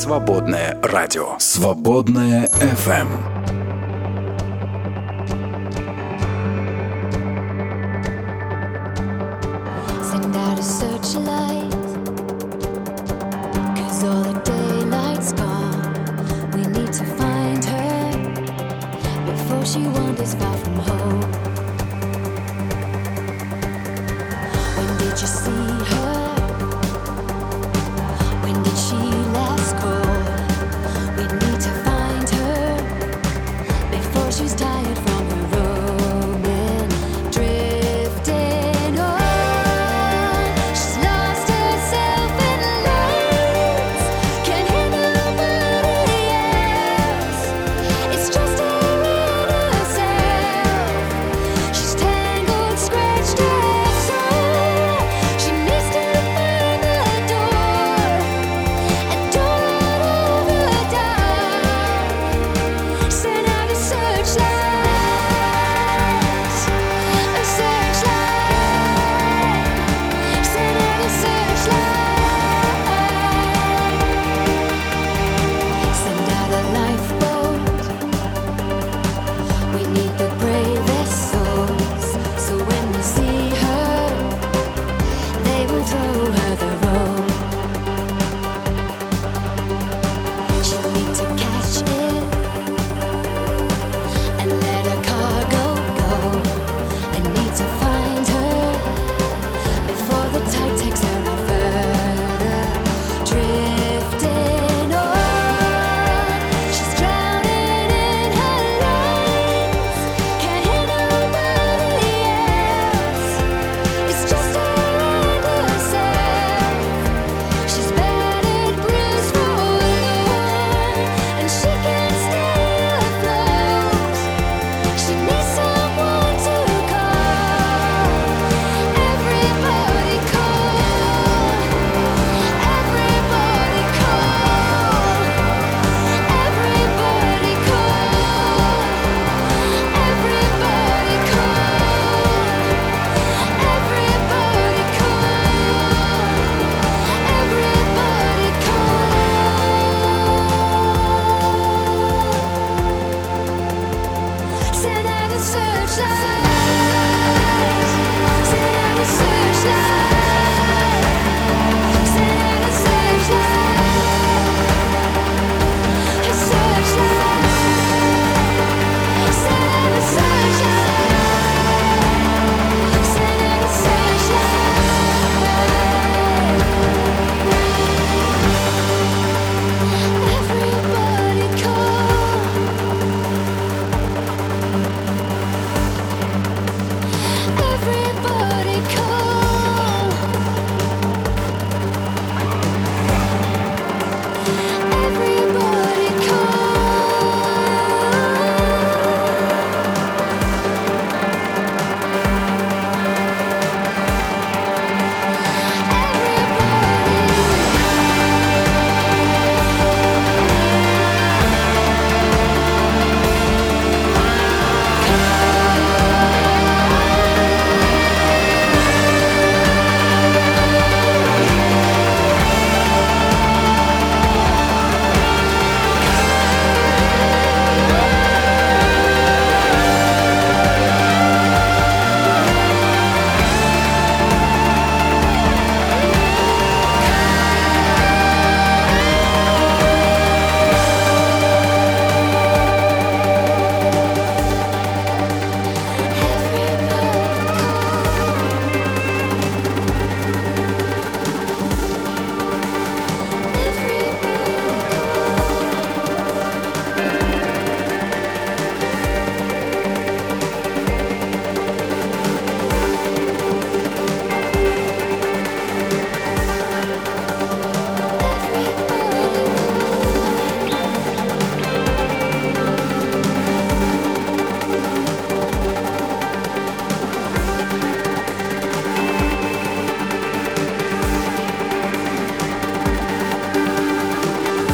Свободное радио. Свободное FM.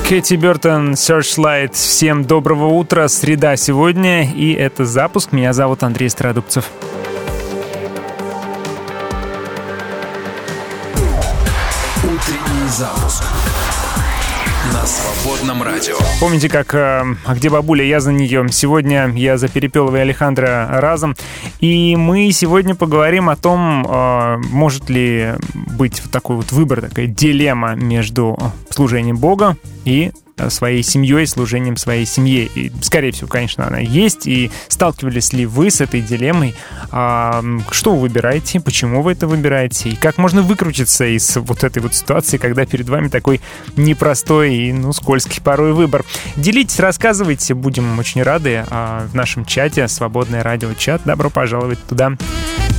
Кэти Бертон, Searchlight. Всем доброго утра, среда сегодня, и это запуск. Меня зовут Андрей Страдубцев. Утренний запуск на свободном радио. Помните, как э, «А где бабуля?» Я за нее. Сегодня я за Перепелова и Алехандро разом. И мы сегодня поговорим о том, э, может ли быть вот такой вот выбор, такая дилемма между служением Бога и Э, своей семьей, служением своей семье. И, скорее всего, конечно, она есть. И сталкивались ли вы с этой дилеммой? А, что вы выбираете? Почему вы это выбираете? И как можно выкрутиться из вот этой вот ситуации, когда перед вами такой непростой и, ну, скользкий порой выбор? Делитесь, рассказывайте, будем очень рады. А, в нашем чате «Свободное радио чат». Добро пожаловать туда.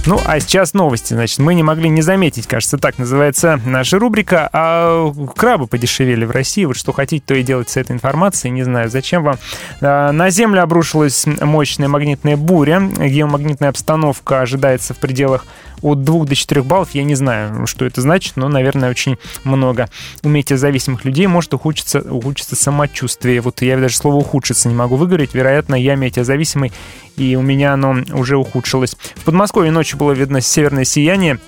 Ну, а сейчас новости. Значит, мы не могли не заметить, кажется, так называется наша рубрика. А крабы подешевели в России. Вот что хотите, то и делать с этой информацией. Не знаю, зачем вам. А, на Землю обрушилась мощная магнитная буря. Геомагнитная обстановка ожидается в пределах от 2 до 4 баллов. Я не знаю, что это значит, но, наверное, очень много. У метеозависимых людей может ухудшиться, ухудшиться самочувствие. Вот я даже слово «ухудшиться» не могу выговорить. Вероятно, я метеозависимый, и у меня оно уже ухудшилось. В Подмосковье ночью было видно северное сияние.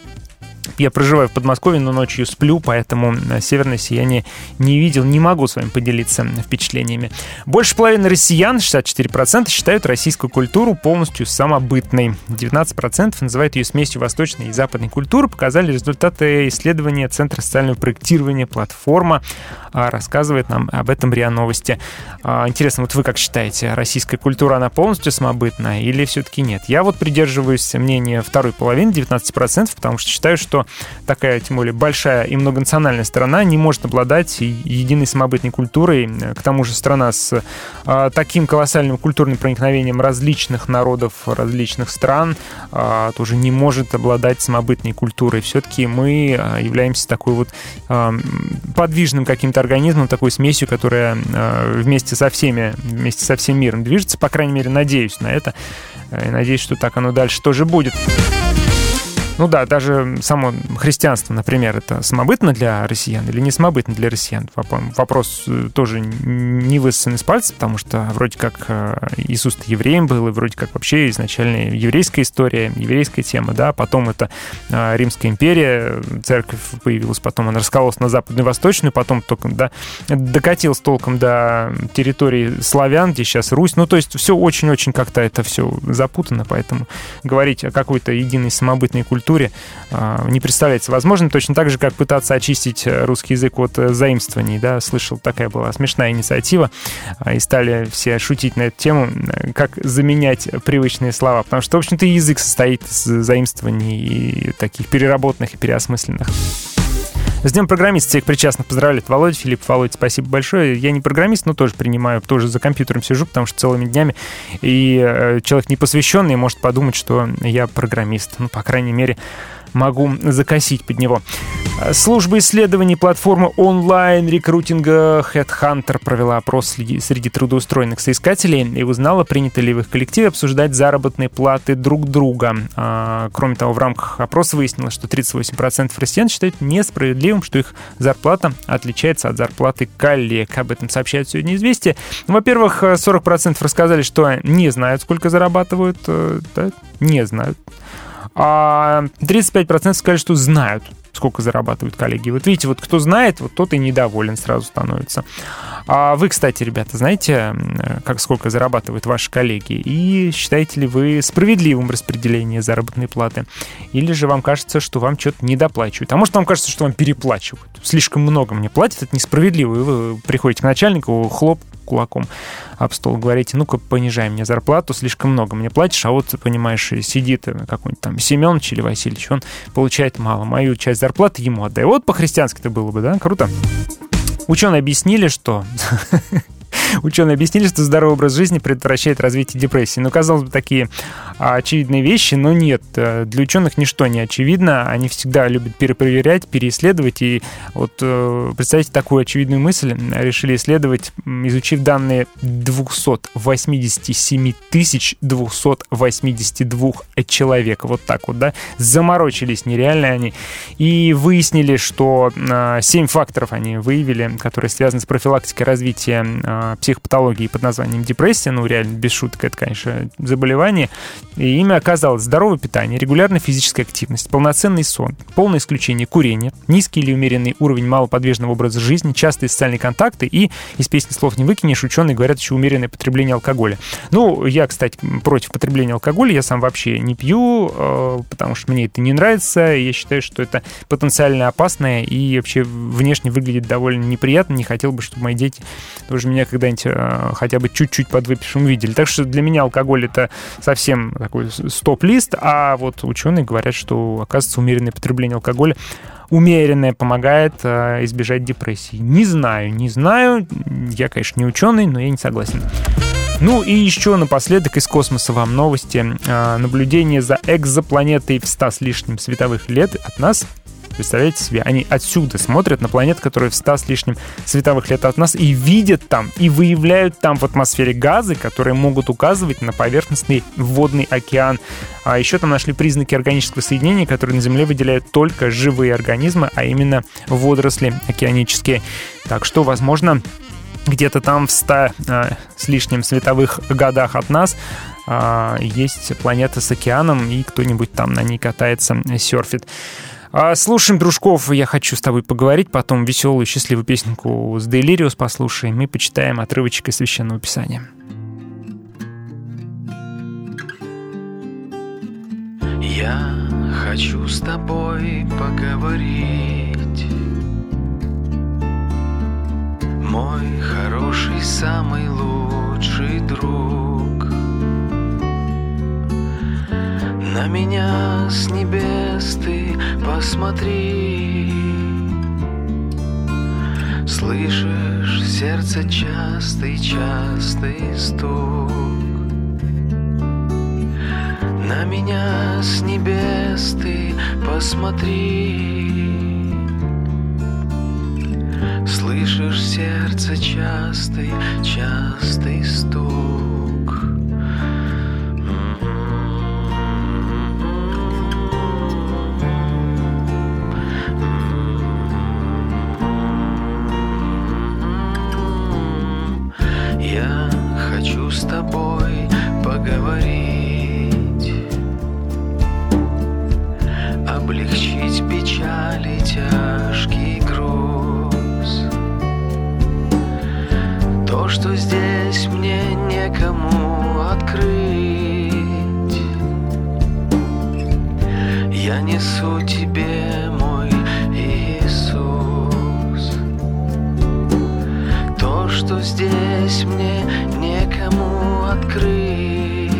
Я проживаю в Подмосковье, но ночью сплю, поэтому э, северное сияние не видел, не могу с вами поделиться впечатлениями. Больше половины россиян, 64%, считают российскую культуру полностью самобытной. 19% называют ее смесью восточной и западной культуры, показали результаты исследования Центра социального проектирования «Платформа». А, рассказывает нам об этом РИА Новости. А, интересно, вот вы как считаете, российская культура, она полностью самобытная или все-таки нет? Я вот придерживаюсь мнения второй половины, 19%, потому что считаю, что такая, тем более, большая и многонациональная страна не может обладать единой самобытной культурой. К тому же страна с а, таким колоссальным культурным проникновением различных народов, различных стран тоже не может обладать самобытной культурой. Все-таки мы являемся такой вот подвижным каким-то организмом, такой смесью, которая вместе со всеми, вместе со всем миром движется. По крайней мере, надеюсь на это. Э, и надеюсь, что так оно дальше тоже будет. Ну да, даже само христианство, например, это самобытно для россиян или не самобытно для россиян? Вопрос э, тоже не высосан из пальца, потому что вроде как э, Иисус евреем был, и вроде как вообще изначально еврейская история, еврейская тема, да, потом это э, Римская империя, церковь появилась, потом она раскололась на западную и восточную, потом только, да, докатилась толком до территории славян, где сейчас Русь, ну то есть все очень-очень как-то это все запутано, поэтому говорить о какой-то единой самобытной культуре культуре а, не представляется возможным. Точно так же, как пытаться очистить э, русский язык от э, заимствований. Да, слышал, такая была смешная инициатива. И стали все шутить на эту тему, как заменять привычные слова. Потому что, в общем-то, язык состоит из заимствований и таких переработанных и переосмысленных. С Днем программиста всех причастных поздравляет Володя Филипп. Володя, спасибо большое. Я не программист, но тоже принимаю, тоже за компьютером сижу, потому что целыми днями. И э, человек непосвященный может подумать, что я программист. Ну, по крайней мере, могу закосить под него. Служба исследований платформы онлайн-рекрутинга Headhunter провела опрос среди трудоустроенных соискателей и узнала, принято ли в их коллективе обсуждать заработные платы друг друга. А, кроме того, в рамках опроса выяснилось, что 38% россиян считают несправедливым, что их зарплата отличается от зарплаты коллег. Об этом сообщает сегодня «Известия». Во-первых, 40% рассказали, что не знают, сколько зарабатывают. Э, да, не знают. А 35% сказали, что знают, сколько зарабатывают коллеги. Вот видите, вот кто знает, вот тот и недоволен сразу становится. А вы, кстати, ребята, знаете, как сколько зарабатывают ваши коллеги? И считаете ли вы справедливым распределение заработной платы? Или же вам кажется, что вам что-то недоплачивают? А может, вам кажется, что вам переплачивают? Слишком много мне платят, это несправедливо. И вы приходите к начальнику, хлоп, кулаком об стол, говорите, ну-ка, понижай мне зарплату, слишком много мне платишь, а вот, понимаешь, сидит какой-нибудь там Семенович или Васильевич, он получает мало, мою часть зарплаты ему отдай. Вот по-христиански это было бы, да? Круто. Ученые объяснили, что Ученые объяснили, что здоровый образ жизни предотвращает развитие депрессии. Ну, казалось бы, такие а, очевидные вещи, но нет. Э, для ученых ничто не очевидно. Они всегда любят перепроверять, переисследовать. И вот э, представьте такую очевидную мысль. Решили исследовать, изучив данные 287 тысяч 282 человек. Вот так вот, да. Заморочились нереально они. И выяснили, что 7 а, факторов они выявили, которые связаны с профилактикой развития а, психопатологии под названием депрессия. Ну, реально, без шуток, это, конечно, заболевание. И ими оказалось здоровое питание, регулярная физическая активность, полноценный сон, полное исключение курения, низкий или умеренный уровень малоподвижного образа жизни, частые социальные контакты и, из песни слов не выкинешь, ученые говорят еще умеренное потребление алкоголя. Ну, я, кстати, против потребления алкоголя, я сам вообще не пью, э, потому что мне это не нравится, я считаю, что это потенциально опасное и вообще внешне выглядит довольно неприятно, не хотел бы, чтобы мои дети тоже меня когда-нибудь э, хотя бы чуть-чуть подвыпившим видели. Так что для меня алкоголь это совсем такой стоп-лист, а вот ученые говорят, что, оказывается, умеренное потребление алкоголя умеренное помогает э, избежать депрессии. Не знаю, не знаю. Я, конечно, не ученый, но я не согласен. Ну и еще напоследок из космоса вам новости. Э, наблюдение за экзопланетой в 100 с лишним световых лет от нас Представляете себе? Они отсюда смотрят на планету, которая в 100 с лишним световых лет от нас, и видят там, и выявляют там в атмосфере газы, которые могут указывать на поверхностный водный океан. А еще там нашли признаки органического соединения, которые на Земле выделяют только живые организмы, а именно водоросли океанические. Так что, возможно, где-то там в 100 а, с лишним световых годах от нас а, есть планета с океаном, и кто-нибудь там на ней катается, серфит. А слушаем дружков, я хочу с тобой поговорить, потом веселую, счастливую песенку с Делириус послушаем и почитаем отрывочек из Священного Писания. Я хочу с тобой поговорить Мой хороший, самый лучший друг На меня с небес ты посмотри. Слышишь сердце частый-частый стук. На меня с небес ты посмотри. Слышишь сердце частый-частый стук тобой поговорить. Облегчить печаль и тяжкий груз. То, что здесь мне некому открыть. Я несу тебе что здесь мне некому открыть.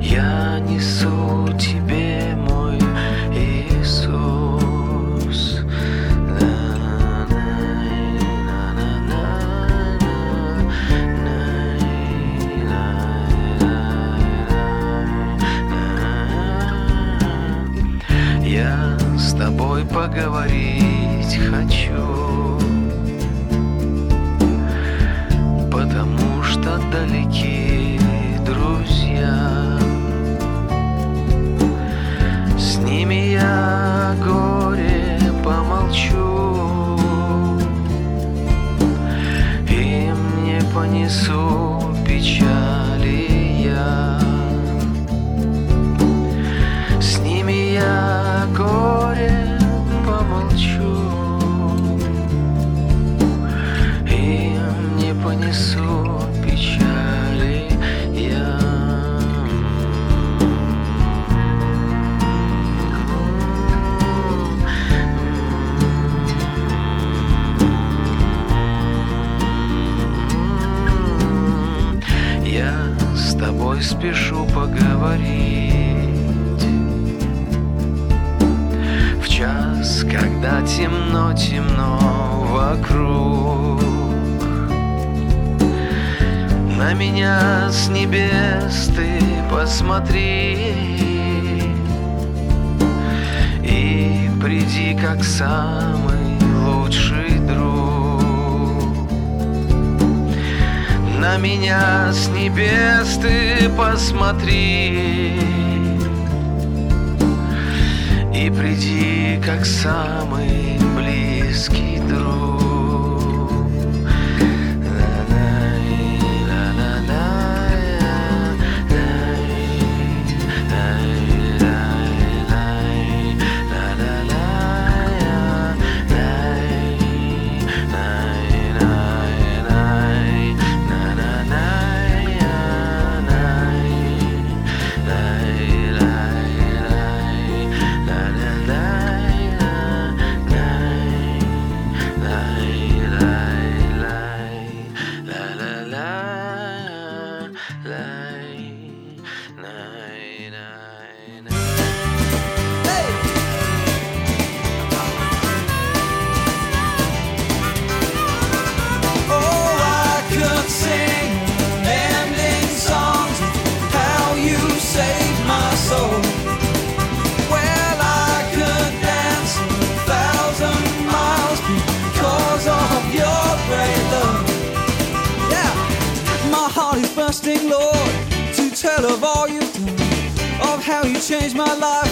Я несу тебе мой Иисус. Я с тобой поговорить хочу спешу поговорить. В час, когда темно-темно вокруг На меня с небес ты посмотри И приди как самый На меня с небес ты посмотри. И приди как самый Change my life.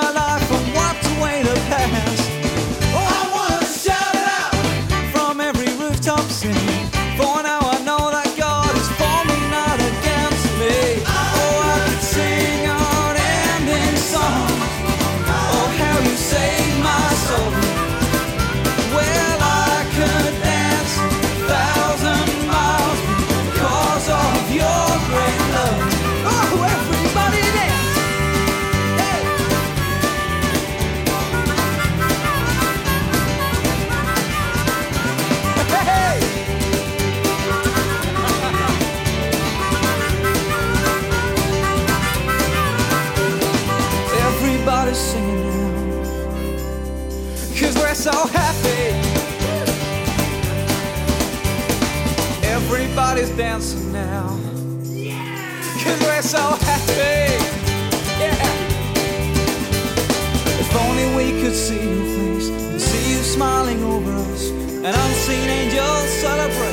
my life. singing now. Cause we're so happy. Everybody's dancing now. Cause we're so happy. Yeah. If only we could see your face and see you smiling over us. and unseen angels celebrate.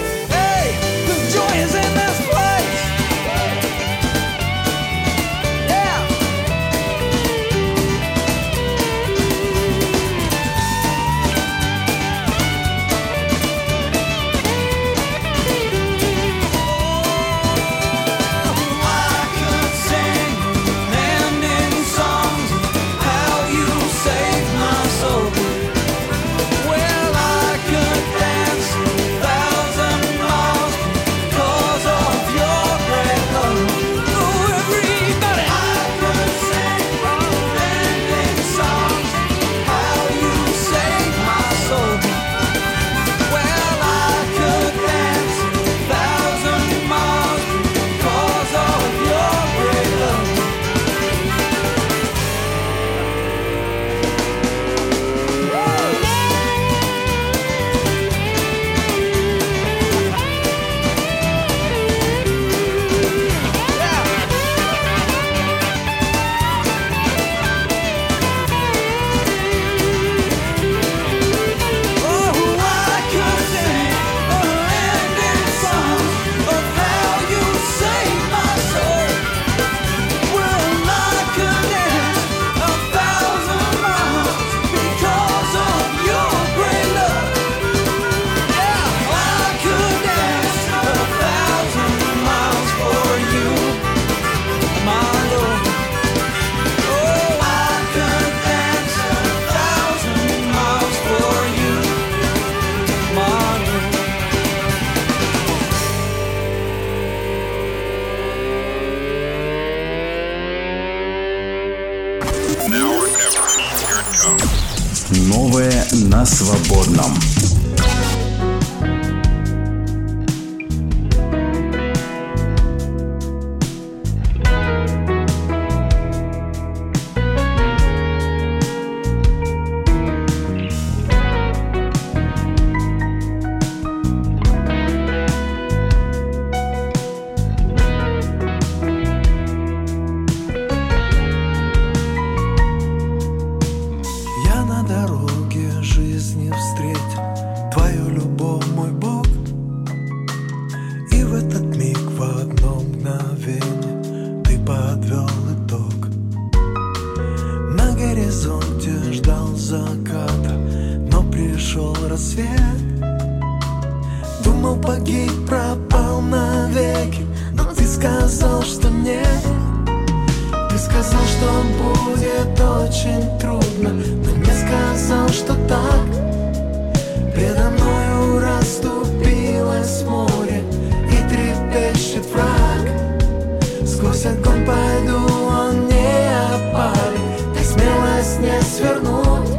Сквозь огонь пойду, он не опалит Так смелость не свернуть.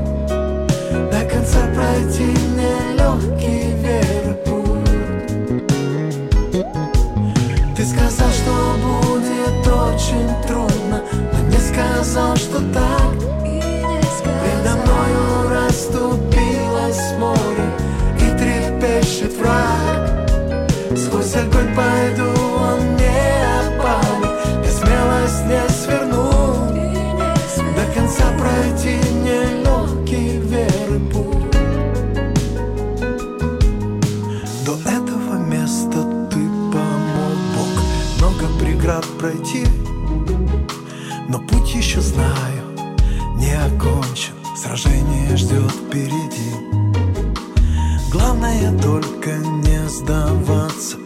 До конца пройти мне легкий верпут Ты сказал, что будет очень трудно. Только не сдаваться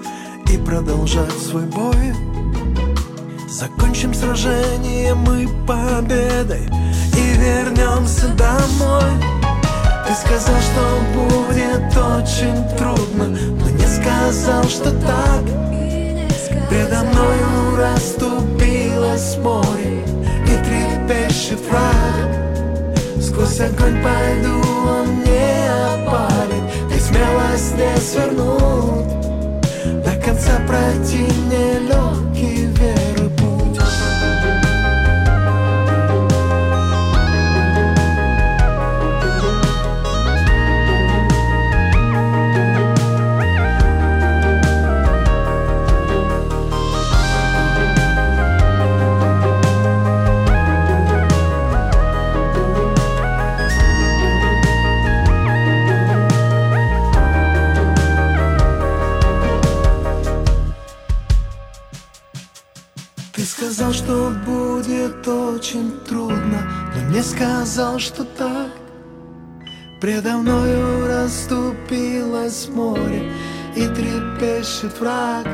И продолжать свой бой. Закончим сражение мы победой И вернемся домой. Ты сказал, что будет очень трудно Но не сказал, что так. Предо мною расступилось море И трепещет враг Сквозь огонь пойду, он не опалит Ты смелость не свернуть До конца пройти нелегкий сказал, что так. Предо мною расступилось море и трепещет враг.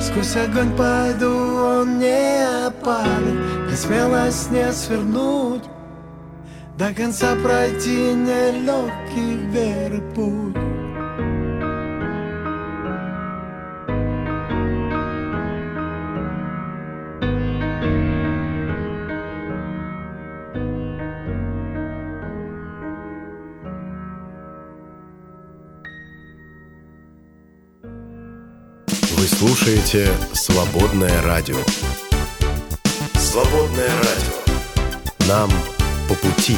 Сквозь огонь пойду, он не опалит, и смелость не свернуть. До конца пройти нелегкий веры путь. Слушаете «Свободное радио». «Свободное радио». Нам по пути.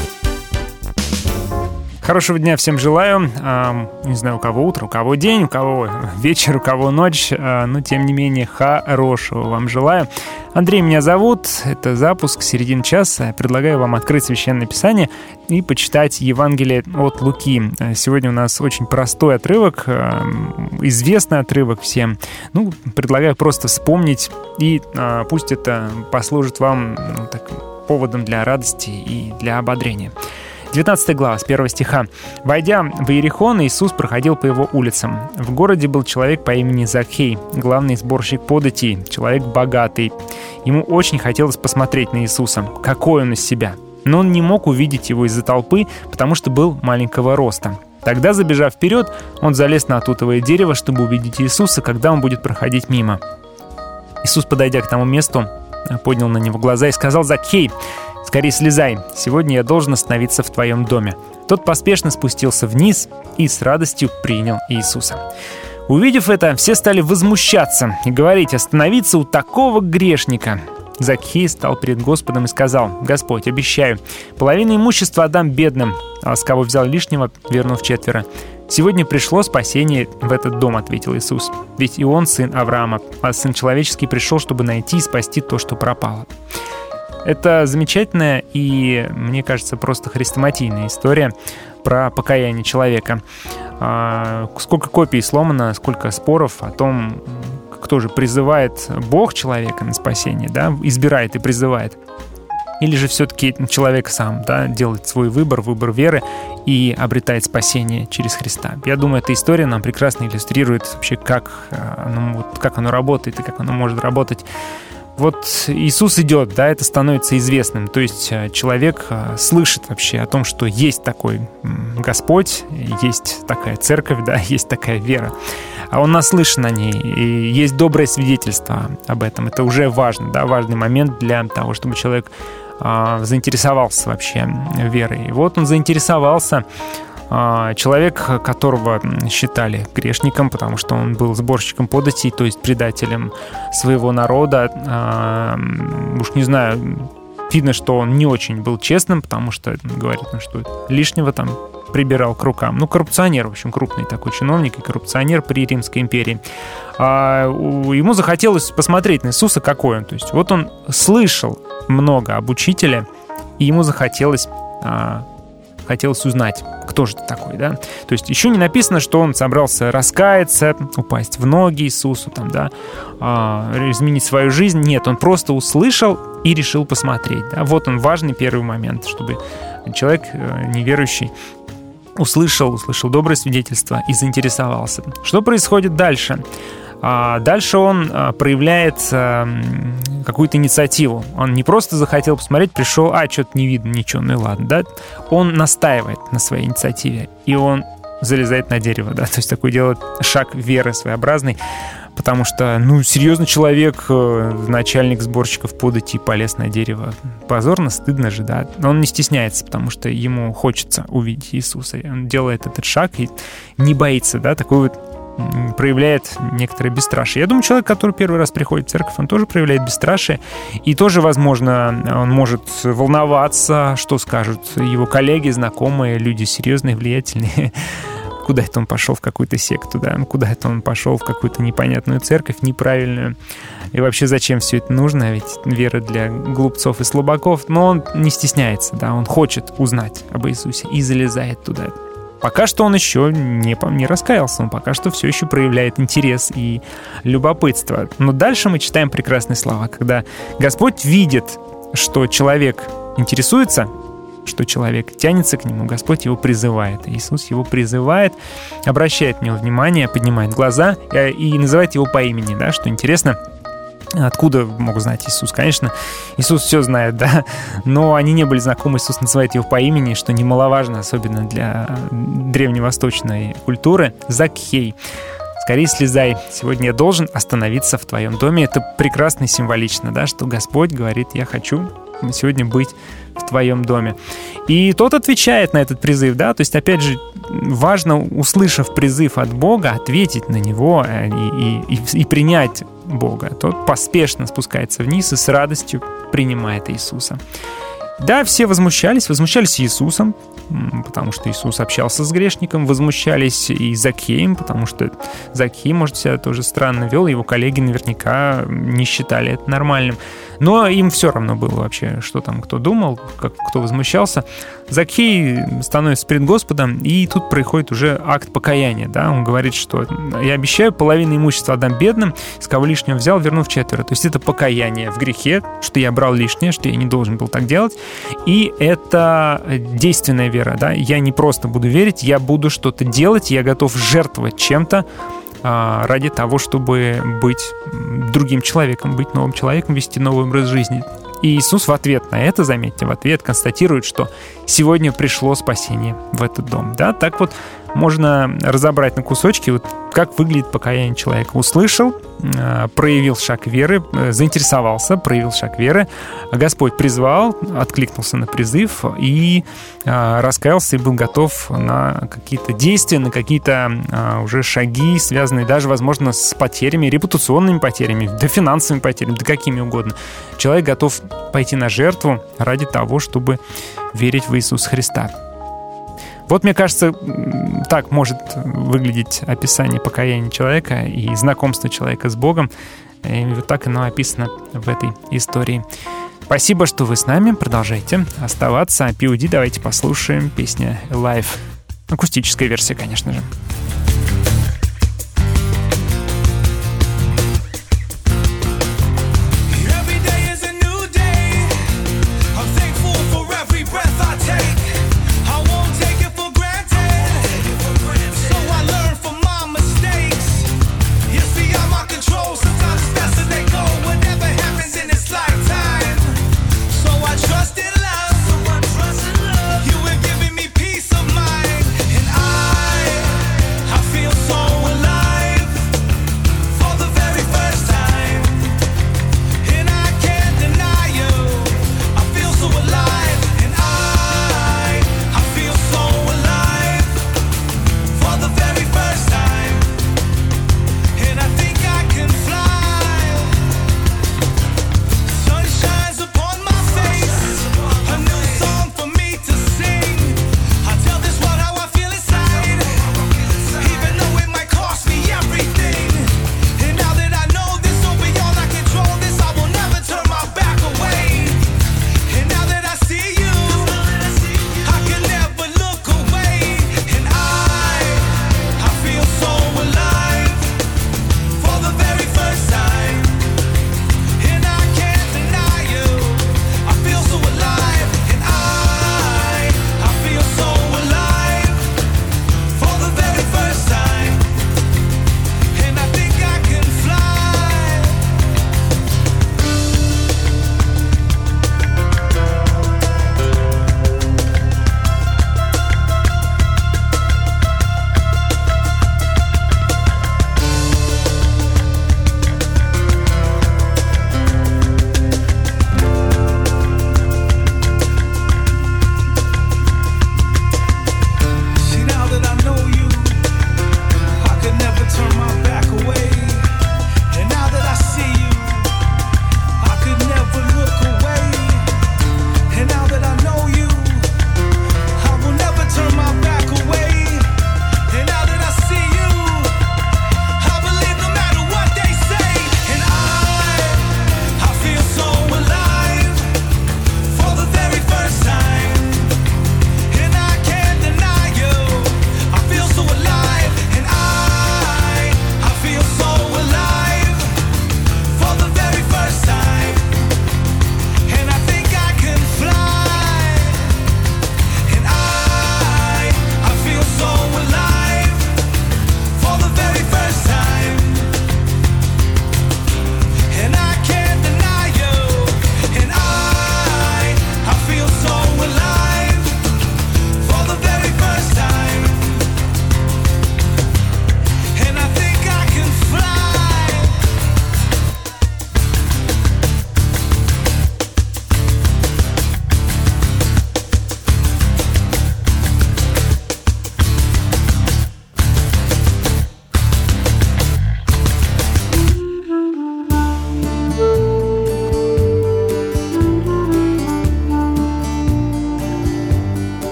Хорошего дня всем желаю. А, Не знаю, у кого утро, у кого день, у кого вечер, у кого ночь. а, Но, тем не менее, хорошего вам желаю. Андрей меня зовут. Это запуск середины часа. Предлагаю вам открыть Священное Писание и почитать Евангелие от Луки. А, Сегодня у нас очень простой отрывок, известный отрывок всем. Ну, предлагаю просто вспомнить, и пусть это послужит вам ну, так, поводом для радости и для ободрения. 19 глава, с 1 стиха. «Войдя в Иерихон, Иисус проходил по его улицам. В городе был человек по имени Закхей, главный сборщик податей, человек богатый. Ему очень хотелось посмотреть на Иисуса, какой он из себя. Но он не мог увидеть его из-за толпы, потому что был маленького роста. Тогда, забежав вперед, он залез на тутовое дерево, чтобы увидеть Иисуса, когда он будет проходить мимо. Иисус, подойдя к тому месту, поднял на него глаза и сказал «Закхей, скорее слезай, сегодня я должен остановиться в твоем доме». Тот поспешно спустился вниз и с радостью принял Иисуса. Увидев это, все стали возмущаться и говорить «остановиться у такого грешника». Закхей стал перед Господом и сказал, «Господь, обещаю, половину имущества отдам бедным». А с кого взял лишнего, вернув четверо. «Сегодня пришло спасение в этот дом», — ответил Иисус. «Ведь и он сын Авраама, а сын человеческий пришел, чтобы найти и спасти то, что пропало». Это замечательная и, мне кажется, просто хрестоматийная история про покаяние человека. А, Сколько копий сломано, сколько споров о том, кто же призывает Бог человека на спасение, да, избирает и призывает. Или же все-таки человек сам да, делает свой выбор, выбор веры и обретает спасение через Христа. Я думаю, эта история нам прекрасно иллюстрирует вообще, как э, оно, как оно работает и как оно может работать вот Иисус идет, да, это становится известным. То есть э, человек э, слышит вообще о том, что есть такой Господь, есть такая церковь, да, есть такая вера. А он наслышан о ней, и есть доброе свидетельство об этом. Это уже важно, да, важный момент для того, чтобы человек а, заинтересовался вообще верой. И вот он заинтересовался, человек, которого считали грешником, потому что он был сборщиком податей, то есть предателем своего народа. А, уж не знаю, видно, что он не очень был честным, потому что говорит, ну, что лишнего там прибирал к рукам. Ну, коррупционер, в общем, крупный такой чиновник и коррупционер при Римской империи. А, ему захотелось посмотреть на Иисуса, какой он. То есть вот он слышал много об учителе, и ему захотелось а, хотелось узнать, кто же ты такой, да? То есть еще не написано, что он собрался раскаяться, упасть в ноги Иисусу, там, да, а, изменить свою жизнь. Нет, он просто услышал и решил посмотреть. Да? Вот он важный первый момент, чтобы человек э, неверующий услышал, услышал доброе свидетельство и заинтересовался. Что происходит дальше? А дальше он а, проявляет а, какую-то инициативу. Он не просто захотел посмотреть, пришел, а, что-то не видно, ничего, ну и ладно, да? Он настаивает на своей инициативе, и он залезает на дерево, да, то есть такой делает шаг веры своеобразный, потому что, ну, серьезно, человек, э, начальник сборщиков подати полез на дерево. Позорно, стыдно же, да. Но он не стесняется, потому что ему хочется увидеть Иисуса. Он делает этот шаг и не боится, да, такой вот проявляет некоторое бесстрашие. Я думаю, человек, который первый раз приходит в церковь, он тоже проявляет бесстрашие. И тоже, возможно, он может волноваться, что скажут его коллеги, знакомые, люди серьезные, влиятельные. Куда это он пошел в какую-то секту, да? Куда это он пошел в какую-то непонятную церковь, неправильную? И вообще зачем все это нужно? Ведь вера для глупцов и слабаков. Но он не стесняется, да? Он хочет узнать об Иисусе и залезает туда. Пока что он еще не, не раскаялся, он пока что все еще проявляет интерес и любопытство. Но дальше мы читаем прекрасные слова, когда Господь видит, что человек интересуется, что человек тянется к нему, Господь его призывает. Иисус его призывает, обращает на него внимание, поднимает глаза э, и называет его по имени, да, что интересно – Откуда мог знать Иисус? Конечно, Иисус все знает, да, но они не были знакомы, Иисус называет его по имени, что немаловажно, особенно для древневосточной культуры. Закхей. Скорее слезай, сегодня я должен остановиться в твоем доме. Это прекрасно и символично, да, что Господь говорит, я хочу сегодня быть в твоем доме. И тот отвечает на этот призыв, да, то есть, опять же, важно, услышав призыв от Бога, ответить на него э, и, и, и принять Бога. Тот поспешно спускается вниз и с радостью принимает Иисуса. Да, все возмущались, возмущались Иисусом, потому что Иисус общался с грешником, возмущались и Закеем, потому что Закей, может, себя тоже странно вел, его коллеги наверняка не считали это нормальным. Но им все равно было вообще, что там кто думал, как, кто возмущался. Закей становится перед Господом, и тут происходит уже акт покаяния. Да? Он говорит, что я обещаю половину имущества отдам бедным, с кого лишнего взял, верну в четверо. То есть это покаяние в грехе, что я брал лишнее, что я не должен был так делать. И это действенная вера. Да? Я не просто буду верить, я буду что-то делать, я готов жертвовать чем-то, а, ради того, чтобы быть другим человеком, быть новым человеком, вести новый образ жизни. И Иисус в ответ на это, заметьте, в ответ констатирует, что сегодня пришло спасение в этот дом. Да, так вот можно разобрать на кусочки, вот как выглядит покаяние человека. Услышал, э, проявил шаг веры, э, заинтересовался, проявил шаг веры, Господь призвал, откликнулся на призыв и э, раскаялся и был готов на какие-то действия, на какие-то уже шаги, связанные даже, возможно, с потерями, репутационными потерями, да финансовыми потерями, да какими угодно. Человек готов пойти на жертву ради того, чтобы верить в Иисуса Христа. Вот, мне кажется, так может выглядеть описание покаяния человека и знакомство человека с Богом. И вот так оно описано в этой истории. Спасибо, что вы с нами. Продолжайте оставаться. PUD давайте послушаем песня Live. Акустическая версия, конечно же.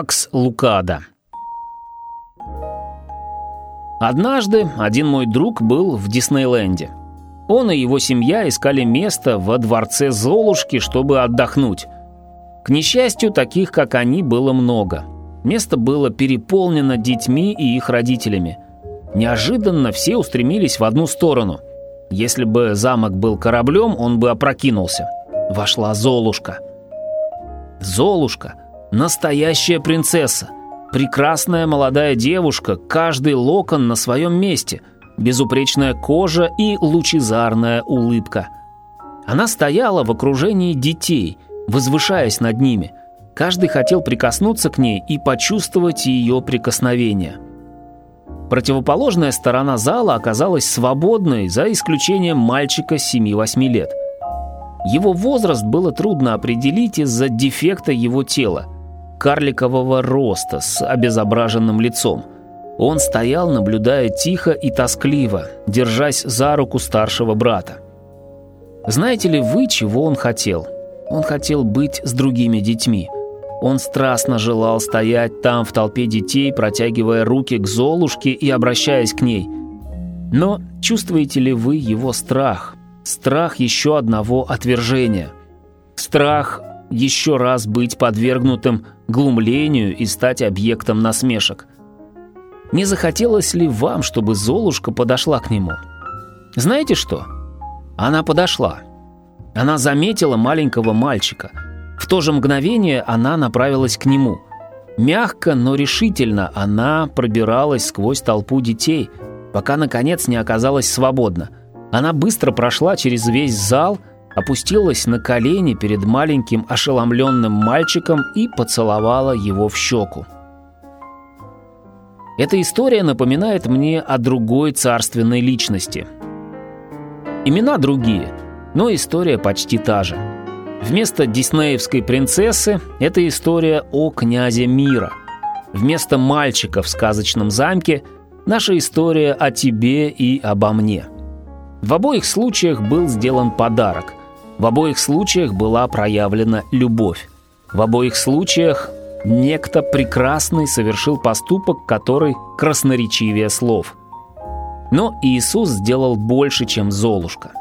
Макс Лукада Однажды один мой друг был в Диснейленде. Он и его семья искали место во дворце Золушки, чтобы отдохнуть. К несчастью, таких, как они, было много. Место было переполнено детьми и их родителями. Неожиданно все устремились в одну сторону. Если бы замок был кораблем, он бы опрокинулся. Вошла Золушка. Золушка – настоящая принцесса. Прекрасная молодая девушка, каждый локон на своем месте, безупречная кожа и лучезарная улыбка. Она стояла в окружении детей, возвышаясь над ними. Каждый хотел прикоснуться к ней и почувствовать ее прикосновение. Противоположная сторона зала оказалась свободной, за исключением мальчика 7-8 лет. Его возраст было трудно определить из-за дефекта его тела – карликового роста с обезображенным лицом. Он стоял, наблюдая тихо и тоскливо, держась за руку старшего брата. Знаете ли вы, чего он хотел? Он хотел быть с другими детьми. Он страстно желал стоять там в толпе детей, протягивая руки к Золушке и обращаясь к ней. Но чувствуете ли вы его страх? Страх еще одного отвержения. Страх еще раз быть подвергнутым глумлению и стать объектом насмешек. Не захотелось ли вам, чтобы Золушка подошла к нему? Знаете что? Она подошла. Она заметила маленького мальчика. В то же мгновение она направилась к нему. Мягко, но решительно она пробиралась сквозь толпу детей, пока, наконец, не оказалась свободна. Она быстро прошла через весь зал, опустилась на колени перед маленьким ошеломленным мальчиком и поцеловала его в щеку. Эта история напоминает мне о другой царственной личности. Имена другие, но история почти та же. Вместо диснеевской принцессы это история о князе мира. Вместо мальчика в сказочном замке наша история о тебе и обо мне. В обоих случаях был сделан подарок. В обоих случаях была проявлена любовь. В обоих случаях некто прекрасный совершил поступок, который красноречивее слов. Но Иисус сделал больше, чем Золушка.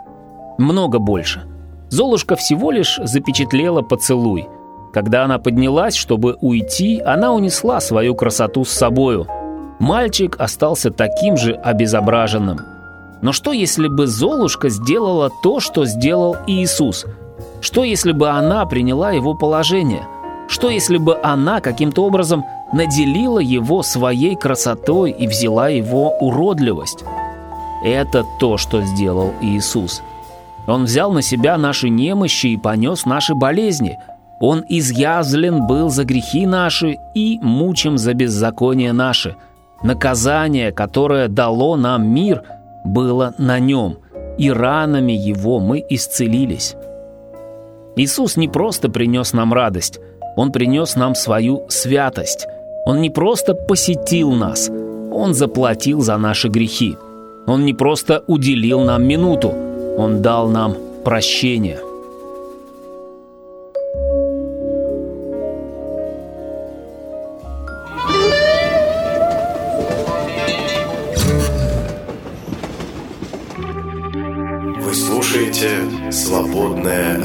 Много больше. Золушка всего лишь запечатлела поцелуй. Когда она поднялась, чтобы уйти, она унесла свою красоту с собою. Мальчик остался таким же обезображенным. Но что, если бы Золушка сделала то, что сделал Иисус? Что, если бы она приняла его положение – что если бы она каким-то образом наделила его своей красотой и взяла его уродливость? Это то, что сделал Иисус. Он взял на себя наши немощи и понес наши болезни. Он изъязлен был за грехи наши и мучим за беззаконие наши. Наказание, которое дало нам мир, было на нем, и ранами его мы исцелились. Иисус не просто принес нам радость, он принес нам свою святость. Он не просто посетил нас, Он заплатил за наши грехи. Он не просто уделил нам минуту, Он дал нам прощение.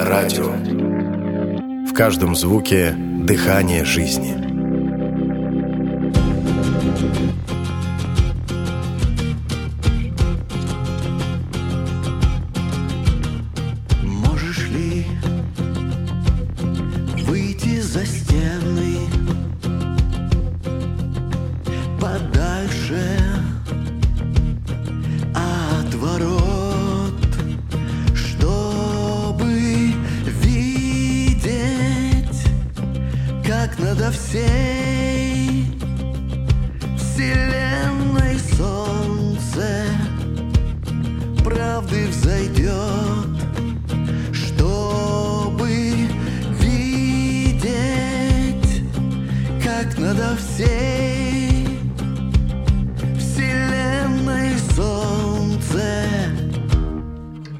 Радио». В каждом звуке дыхание жизни.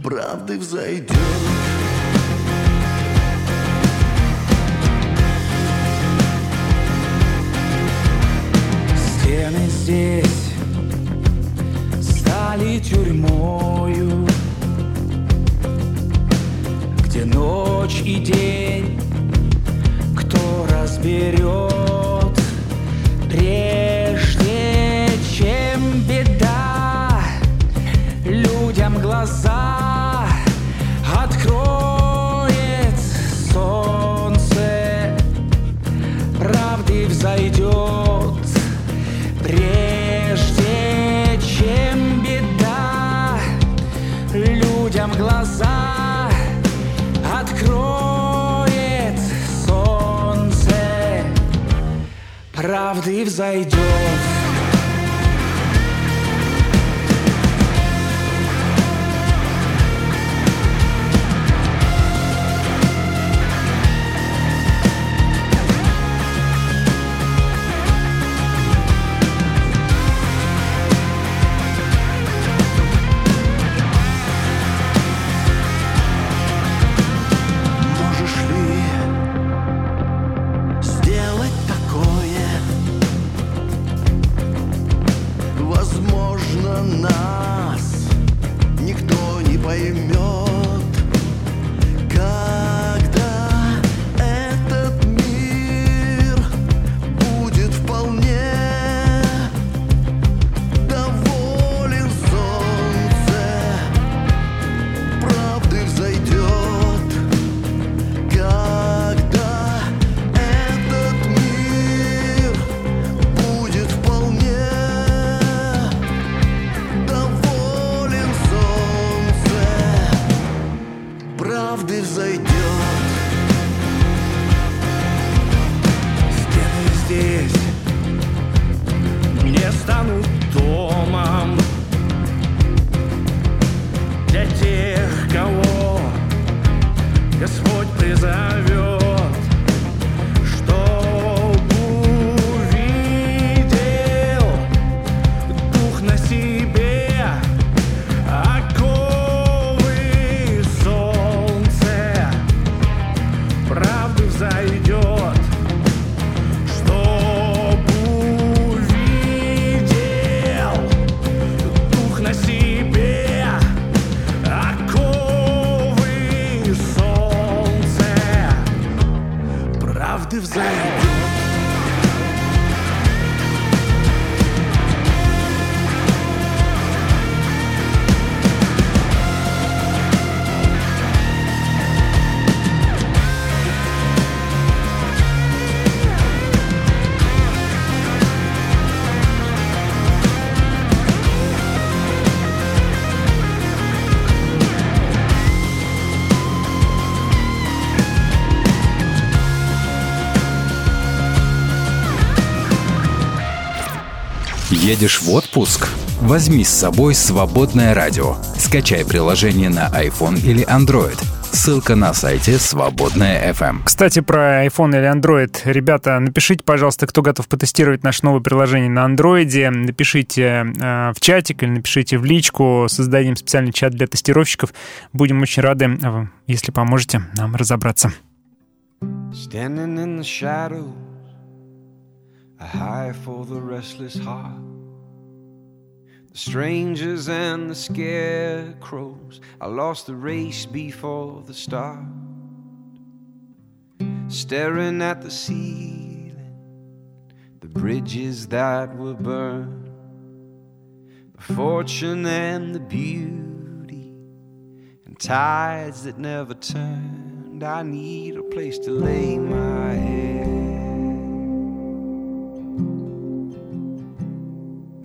Правды взойдет. Стены здесь стали тюрьмою, где ночь и день правды Едешь в отпуск? Возьми с собой свободное радио. Скачай приложение на iPhone или Android. Ссылка на сайте Свободная FM. Кстати, про iPhone или Android. Ребята, напишите, пожалуйста, кто готов потестировать наше новое приложение на Android. Напишите э, в чатик или напишите в личку. Создадим специальный чат для тестировщиков. Будем очень рады, э, если поможете нам разобраться. Standing in the shadows, a high for the restless heart. The strangers and the scarecrows, I lost the race before the start. Staring at the ceiling, the bridges that were burned, the fortune and the beauty, and tides that never turned. I need a place to lay my head.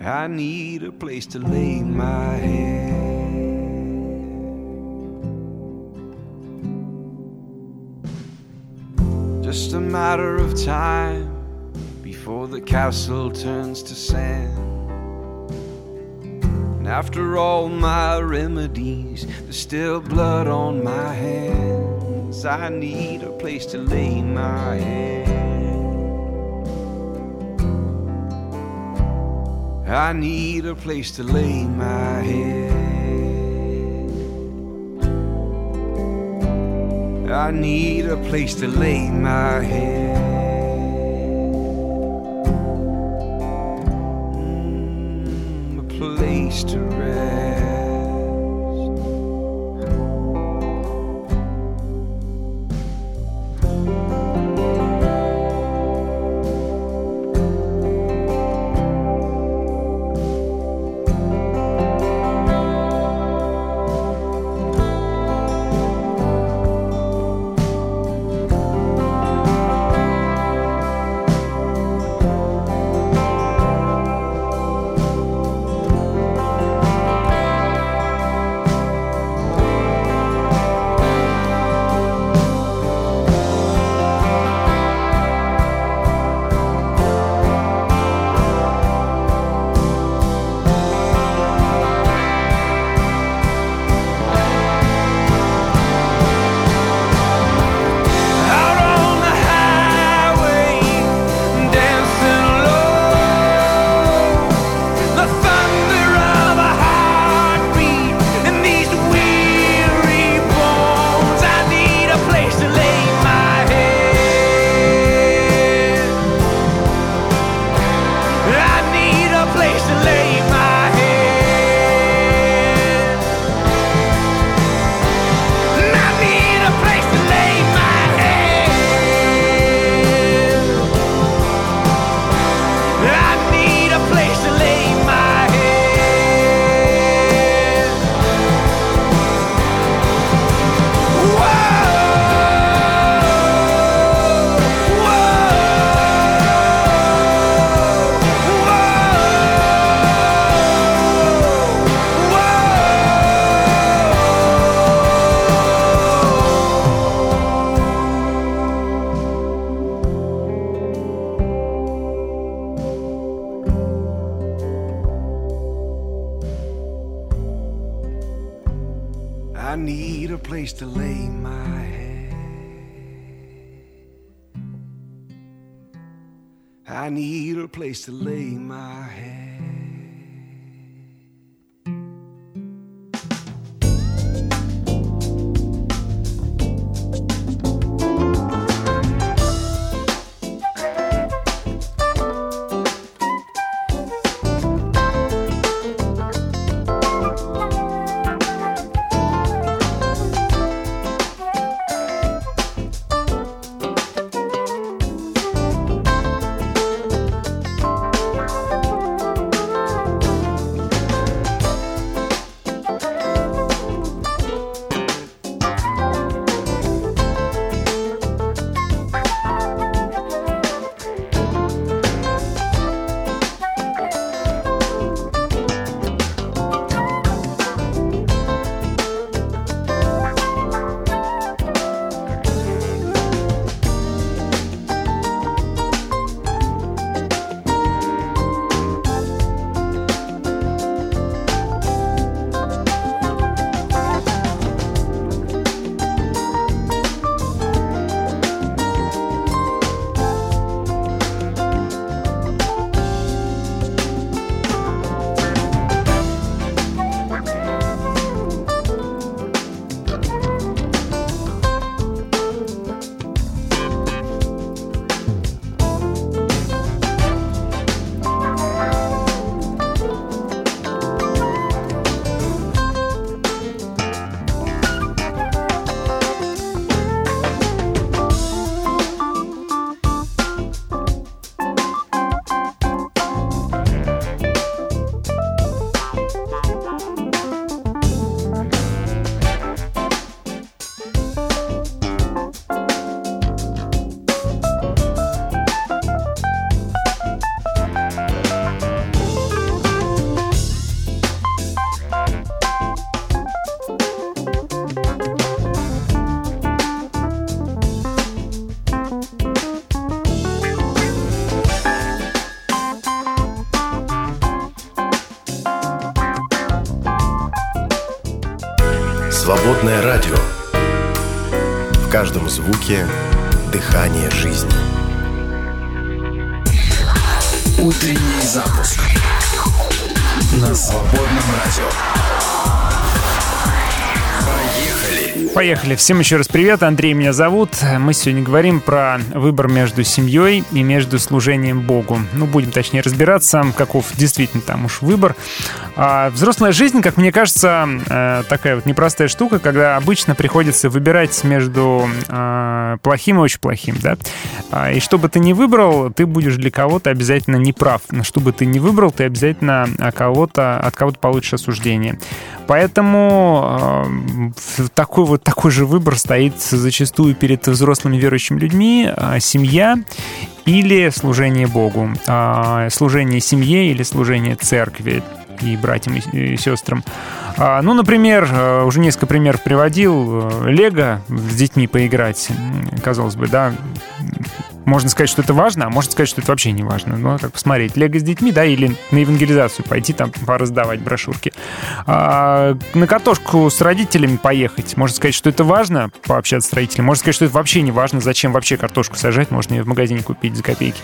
I need a place to lay my head. Just a matter of time before the castle turns to sand. And after all my remedies, there's still blood on my hands. I need a place to lay my head. I need a place to lay my head. I need a place to lay my head. Mm, a place to rest. Поехали! Всем еще раз привет. Андрей меня зовут. Мы сегодня говорим про выбор между семьей и между служением Богу. Ну, будем точнее разбираться, каков действительно там уж выбор. А взрослая жизнь, как мне кажется, э, такая вот непростая штука, когда обычно приходится выбирать между э, плохим и очень плохим, да. А, И что бы ты ни выбрал, ты будешь для кого-то обязательно неправ. Но что бы ты ни выбрал, ты обязательно от кого-то, от кого-то получишь осуждение. Поэтому э, такой вот такой же выбор стоит зачастую перед взрослыми верующими людьми. А, Семья или служение Богу. А, Служение семье или служение церкви и братьям и сестрам. А, Ну, например, э, уже несколько примеров приводил. э, Лего с детьми поиграть, казалось бы, да, можно сказать, что это важно, а можно сказать, что это вообще не важно. Ну, как посмотреть, лего с детьми, да, или на евангелизацию пойти там пораздавать брошюрки. А, на катушку с родителями поехать. Можно сказать, что это важно, пообщаться с родителями. Можно сказать, что это вообще не важно, зачем вообще картошку сажать, можно ее в магазине купить за копейки.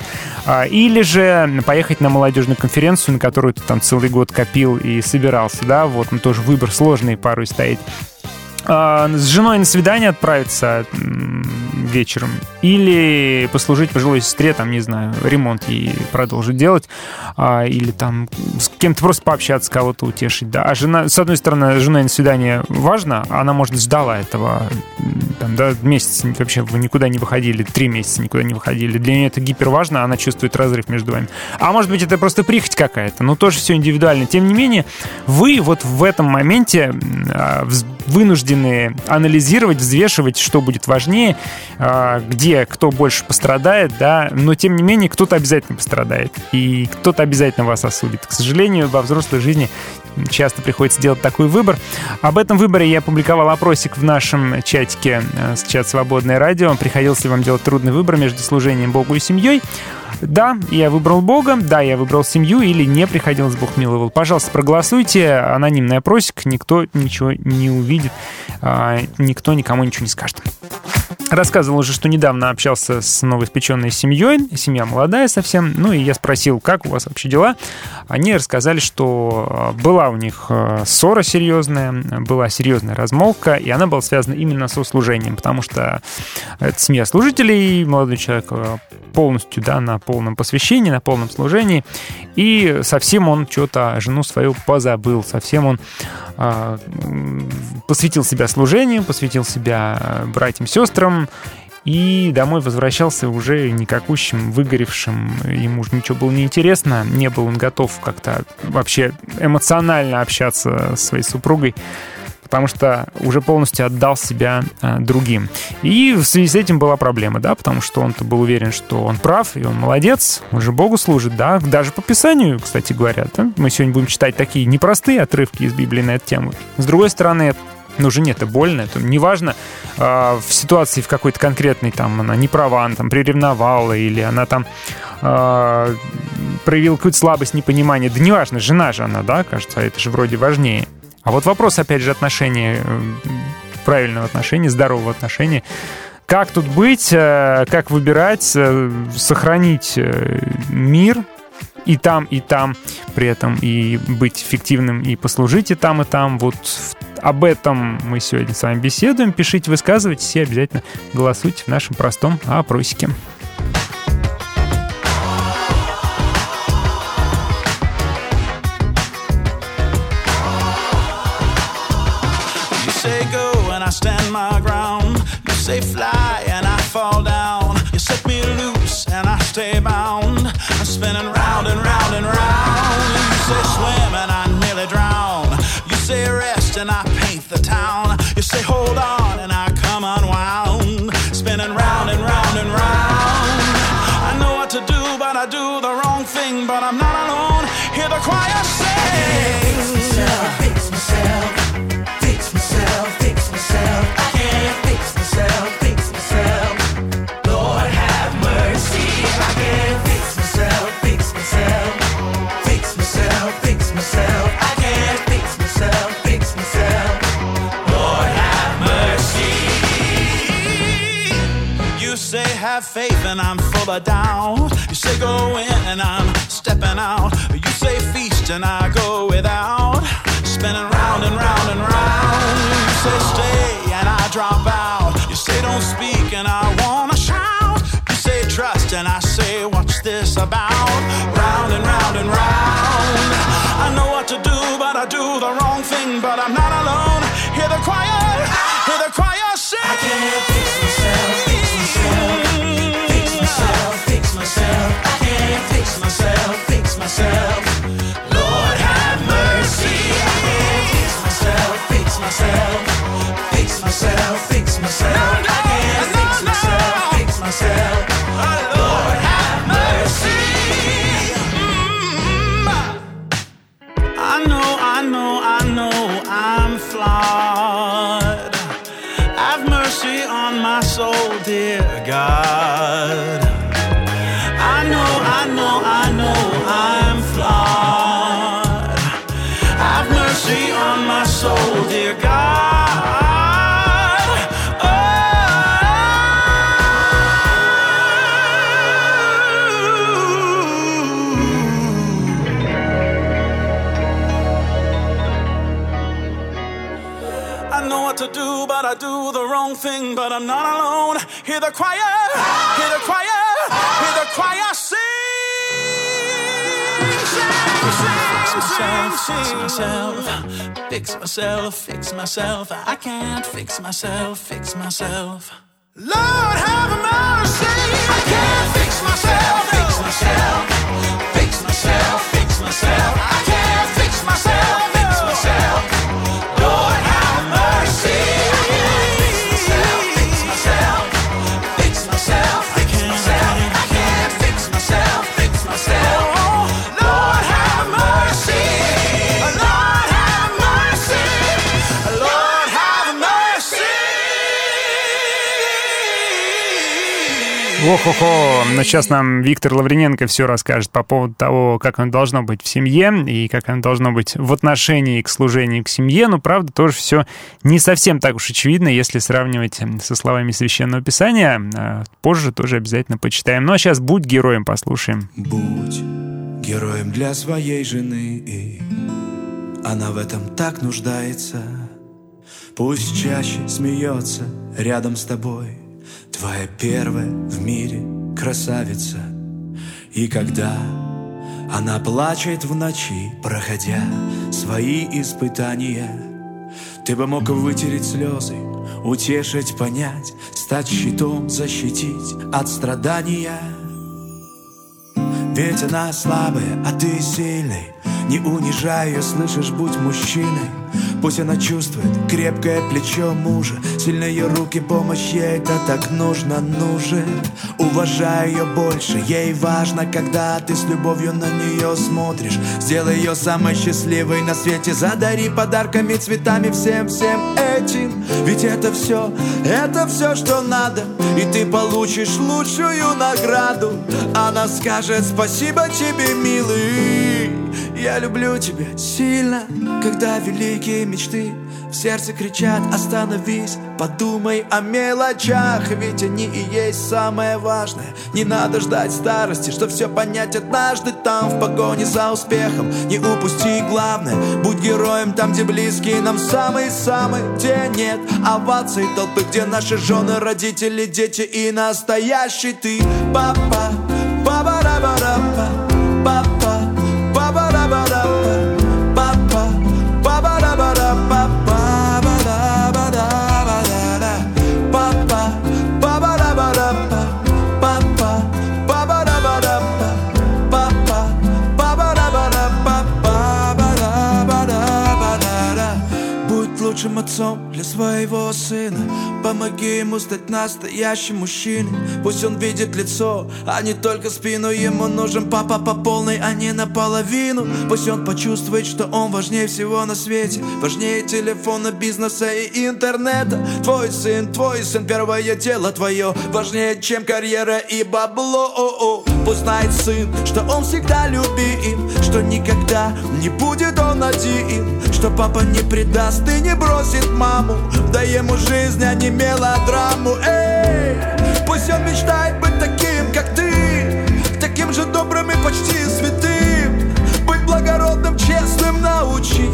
А, или же поехать на молодежную конференцию, на которую ты там целый год копил и собирался, да, вот, ну, тоже выбор сложный порой стоит. А, с женой на свидание отправиться вечером или послужить пожилой сестре, там, не знаю, ремонт ей продолжить делать, а, или там с кем-то просто пообщаться, кого-то утешить, да. А жена, с одной стороны, с женой на свидание важно, она, может, ждала этого, там, да, месяц вообще вы никуда не выходили, три месяца никуда не выходили. Для нее это гипер важно, она чувствует разрыв между вами. А может быть, это просто прихоть какая-то, но тоже все индивидуально. Тем не менее, вы вот в этом моменте а, вз- вынуждены анализировать, взвешивать, что будет важнее, а, где кто больше пострадает, да, но тем не менее кто-то обязательно пострадает, и кто-то обязательно вас осудит. К сожалению, во взрослой жизни часто приходится делать такой выбор. Об этом выборе я опубликовал опросик в нашем чатике э, с чат «Свободное радио». Приходилось ли вам делать трудный выбор между служением Богу и семьей? Да, я выбрал Бога, да, я выбрал семью или не приходилось, Бог миловал. Пожалуйста, проголосуйте, анонимный опросик, никто ничего не увидит, а, никто никому ничего не скажет. Рассказывал уже, что недавно общался с новоиспеченной семьей, семья молодая совсем, ну и я спросил, как у вас вообще дела. Они рассказали, что э, была у них э, ссора серьезная, была серьезная размолвка, и она была связана именно со служением, потому что это семья служителей, молодой человек э, полностью, да, на полном посвящении, на полном служении, и совсем он что-то жену свою позабыл, совсем он посвятил себя служению, посвятил себя э, братьям, сестрам, и домой возвращался уже никакущим, выгоревшим. Ему уже ничего было неинтересно, не был он готов как-то вообще эмоционально общаться со своей супругой потому что уже полностью отдал себя а, другим. И в связи с этим была проблема, да, потому что он-то был уверен, что он прав, и он молодец, он же Богу служит, да, даже по Писанию, кстати говоря. да. Мы сегодня будем читать такие непростые отрывки из Библии на эту тему. С другой стороны, ну, жене это больно, это неважно, а, в ситуации в какой-то конкретной, там, она не права, она там приревновала, или она там а, проявила какую-то слабость, непонимание, да неважно, жена же она, да, кажется, это же вроде важнее. А вот вопрос, опять же, отношения, э, правильного отношения, здорового отношения, как тут быть, э, как выбирать, э, сохранить мир и там, и там, при этом и быть эффективным, и послужить и там, и там. Вот об этом мы сегодня с вами беседуем. Пишите, высказывайтесь и обязательно голосуйте в нашем простом опросике. Say fly and I fall down. You set me loose and I stay bound. I'm spinning round and round and round. You say swim and I nearly drown. You say rest and I paint the town. You say hold on and I come unwound. Spinning round and round and round. I know what to do, but I do the wrong thing. But I'm not and I'm full of doubt. You say go in and I'm stepping out. You say feast and I go without. Spinning round and round and round. You say stay and I drop out. You say don't speak and I wanna shout. You say trust and I say what's this about? Round and round and round. I know what to do, but I do the wrong thing. But I'm not alone. Hear the choir, hear the choir sing. I can't fix myself, fix myself, I can't fix myself, fix myself. Lord have mercy. I can't fix myself, fix myself, fix myself, fix myself. I can't fix myself, fix myself. Lord have mercy. Mm. I know, I know, I know I'm flawed. Have mercy on my soul, dear God. The wrong thing. But I'm not alone. Hear the choir, hear the choir, hear the choir sing. Fix myself, fix myself, fix myself. I can't fix myself, fix myself. Lord have mercy. I can't fix myself, fix myself, fix myself, fix myself. I can't fix myself. Ох-охо, но сейчас нам Виктор Лаврененко все расскажет по поводу того, как оно должно быть в семье и как оно должно быть в отношении к служению к семье. Но, правда, тоже все не совсем так уж очевидно, если сравнивать со словами Священного Писания. А Позже тоже обязательно почитаем. Ну, а сейчас «Будь героем» послушаем. Будь героем для своей жены и Она в этом так нуждается Пусть чаще смеется рядом с тобой Твоя первая в мире красавица. И когда она плачет в ночи, проходя свои испытания Ты бы мог вытереть слезы, утешить, понять Стать щитом, защитить от страдания. Ведь она слабая, а ты сильный. Не унижай ее, слышишь, будь мужчиной Пусть она чувствует крепкое плечо мужа. Сильные руки, помощь ей, это так нужно, нужен. Уважай ее больше, ей важно, когда ты с любовью на нее смотришь. Сделай ее самой счастливой на свете. Задари подарками, цветами, всем-всем этим. Ведь это все, это все, что надо. И ты получишь лучшую награду. Она скажет спасибо тебе, милый Я люблю тебя сильно Когда великие мечты в сердце кричат Остановись, подумай о мелочах Ведь они и есть самое важное. Не надо ждать старости, чтоб все понять однажды Там в погоне за успехом. Не упусти главное Будь героем там, где близкие нам самые-самые Где нет оваций толпы Где наши жены, родители, дети и настоящий ты. Папа some своего сына. Помоги ему стать настоящим мужчиной. Пусть он видит лицо, а не только спину. Ему нужен папа по полной, а не наполовину. Пусть он почувствует, что он важнее всего на свете. Важнее телефона, бизнеса и интернета. Твой сын, твой сын, первое дело твое. Важнее, чем карьера и бабло. Пусть знает сын Что он всегда любим Что никогда не будет он один. Что папа не предаст и не бросит маму Дай ему жизнь, а не мелодраму. Эй, пусть он мечтает быть таким, как ты Таким же добрым и почти святым. Быть благородным, честным научи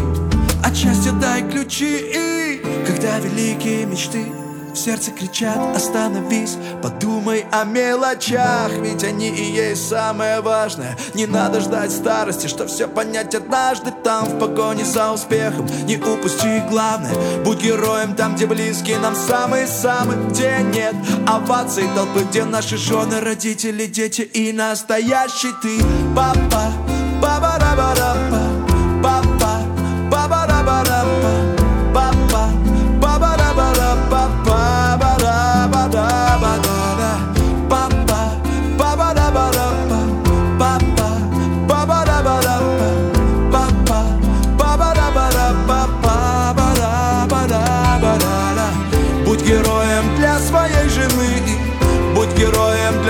От счастья дай ключи. И Когда великие мечты в сердце кричат «Остановись, подумай о мелочах Ведь они и есть самое важное. Не надо ждать старости, что все понять однажды Там в погоне за успехом. Не упусти главное Будь героем там, где близкие нам самые-самые Где нет оваций толпы Где наши жены, родители, дети и настоящий ты. Папа, папа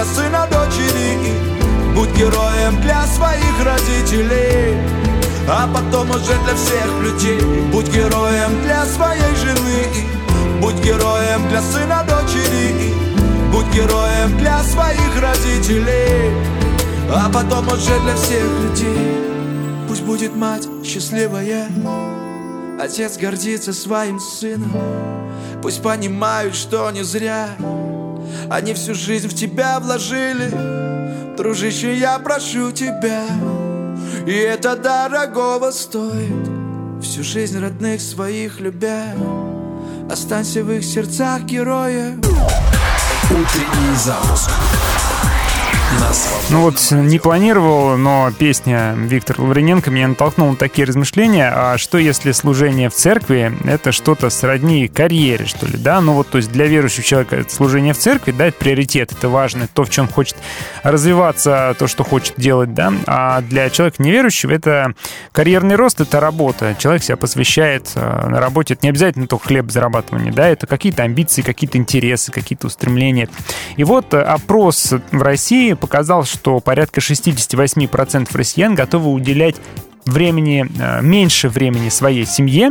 для сына дочери. Будь героем для своих родителей. А потом уже для всех людей. Будь героем для своей жены. Будь героем для сына дочери. Будь героем для своих родителей. А потом уже для всех людей. Пусть будет мать счастливая. Отец гордится своим сыном. Пусть понимают, что не зря Они всю жизнь в тебя вложили. Дружище, я прошу тебя. И это дорогого стоит. Всю жизнь родных своих любя. Останься в их сердцах героя Утренний запуск. Ну вот не планировал, но песня Виктора Лаврененко меня натолкнула на такие размышления. А что если служение в церкви — это что-то сродни карьере, что ли, да? Ну вот, то есть для верующего человека это служение в церкви, да, это приоритет, это важно, то, в чем хочет развиваться, то, что хочет делать, да? А для человека неверующего это карьерный рост, это работа. Человек себя посвящает э, на работе. Это не обязательно только хлеб зарабатывание, да? Это какие-то амбиции, какие-то интересы, какие-то устремления. И вот э, опрос в России показал, что порядка 68% россиян готовы уделять времени, э, меньше времени своей семье,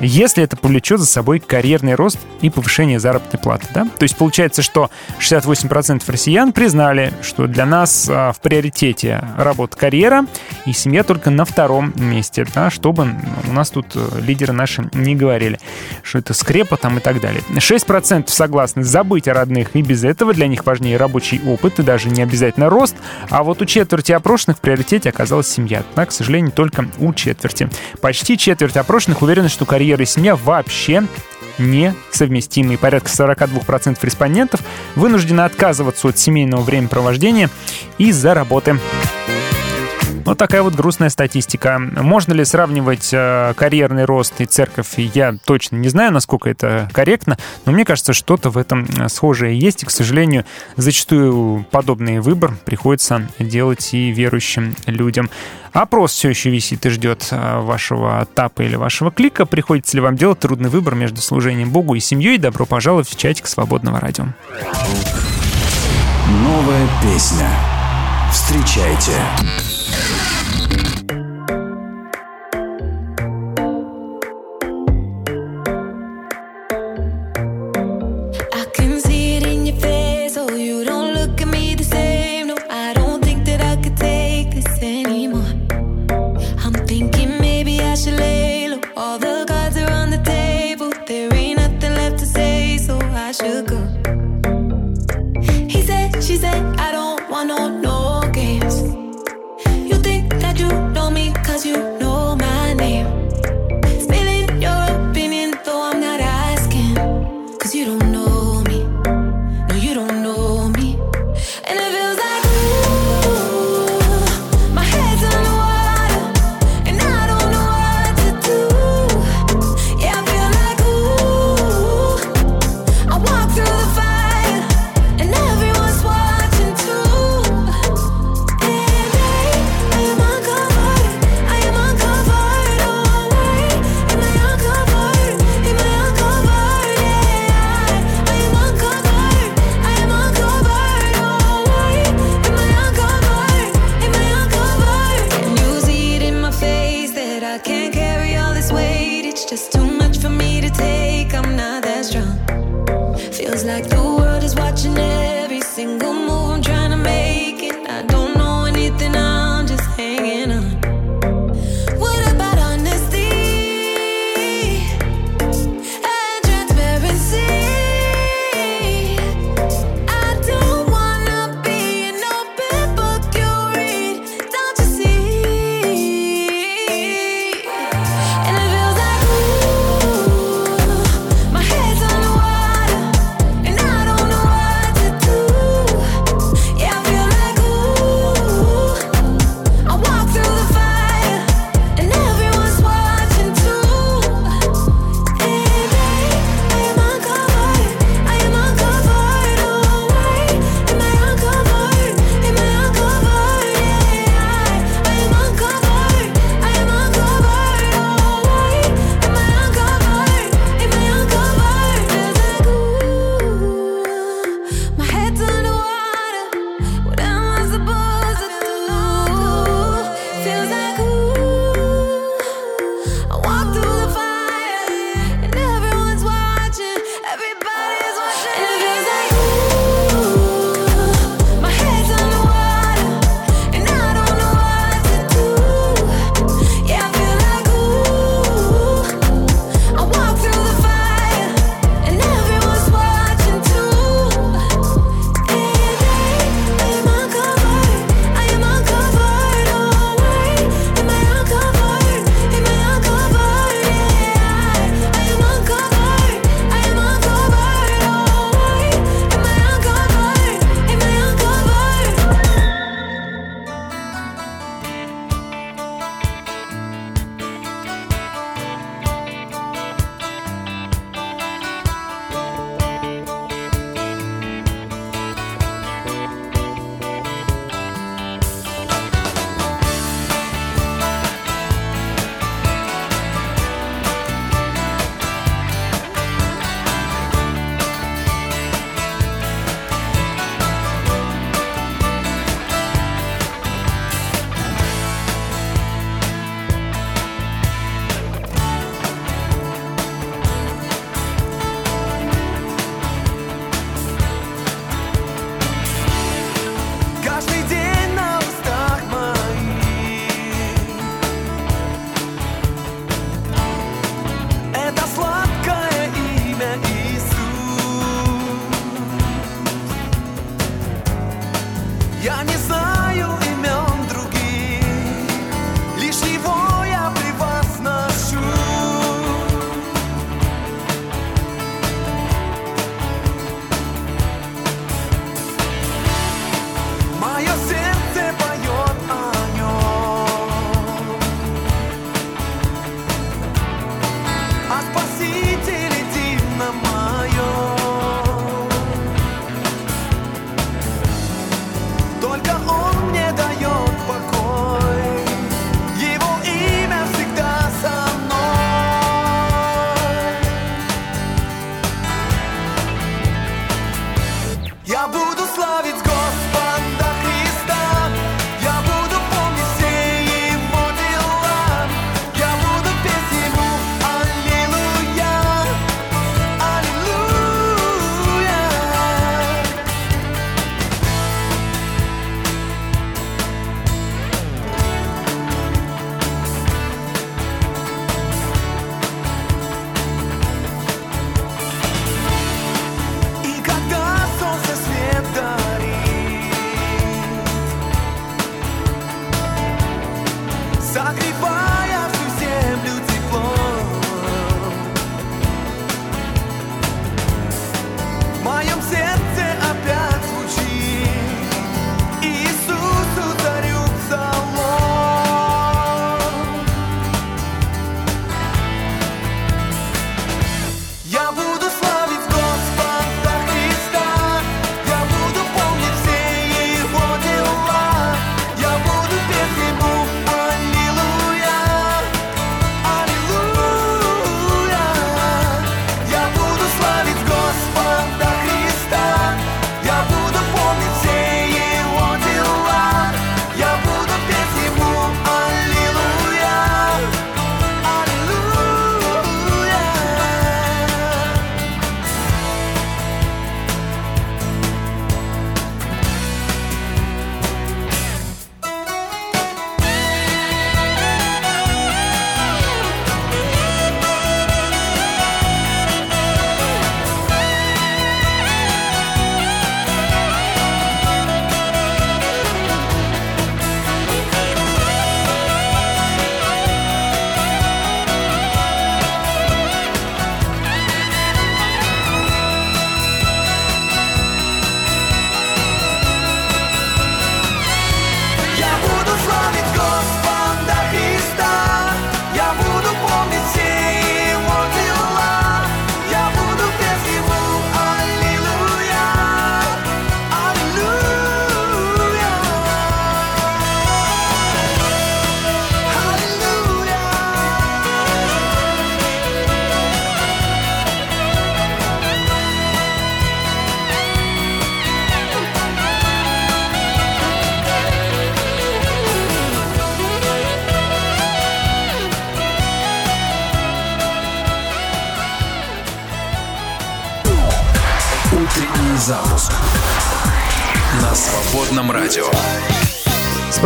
если это повлечет за собой карьерный рост и повышение заработной платы. Да? То есть получается, что 68% россиян признали, что для нас а, в приоритете работа карьера и семья только на втором месте, да, чтобы у нас тут э, лидеры наши не говорили, что это скрепа там и так далее. 6% согласны забыть о родных, и без этого для них важнее рабочий опыт и даже не обязательно рост, а вот у четверти опрошенных в приоритете оказалась семья. Да, к сожалению, только у четверти. Почти четверть опрошенных уверены, что карьера и семья вообще несовместимы. И порядка 42% респондентов вынуждены отказываться от семейного времяпровождения из-за работы. Вот такая вот грустная статистика. Можно ли сравнивать э, карьерный рост и церковь? Я точно не знаю, насколько это корректно, но мне кажется, что-то в этом э, схожее есть. И, к сожалению, зачастую подобный выбор приходится делать и верующим людям. Опрос все еще висит и ждет э, вашего тапа или вашего клика. Приходится ли вам делать трудный выбор между служением Богу и семьей? Добро пожаловать в чатик Свободного радио. Новая песня. Встречайте.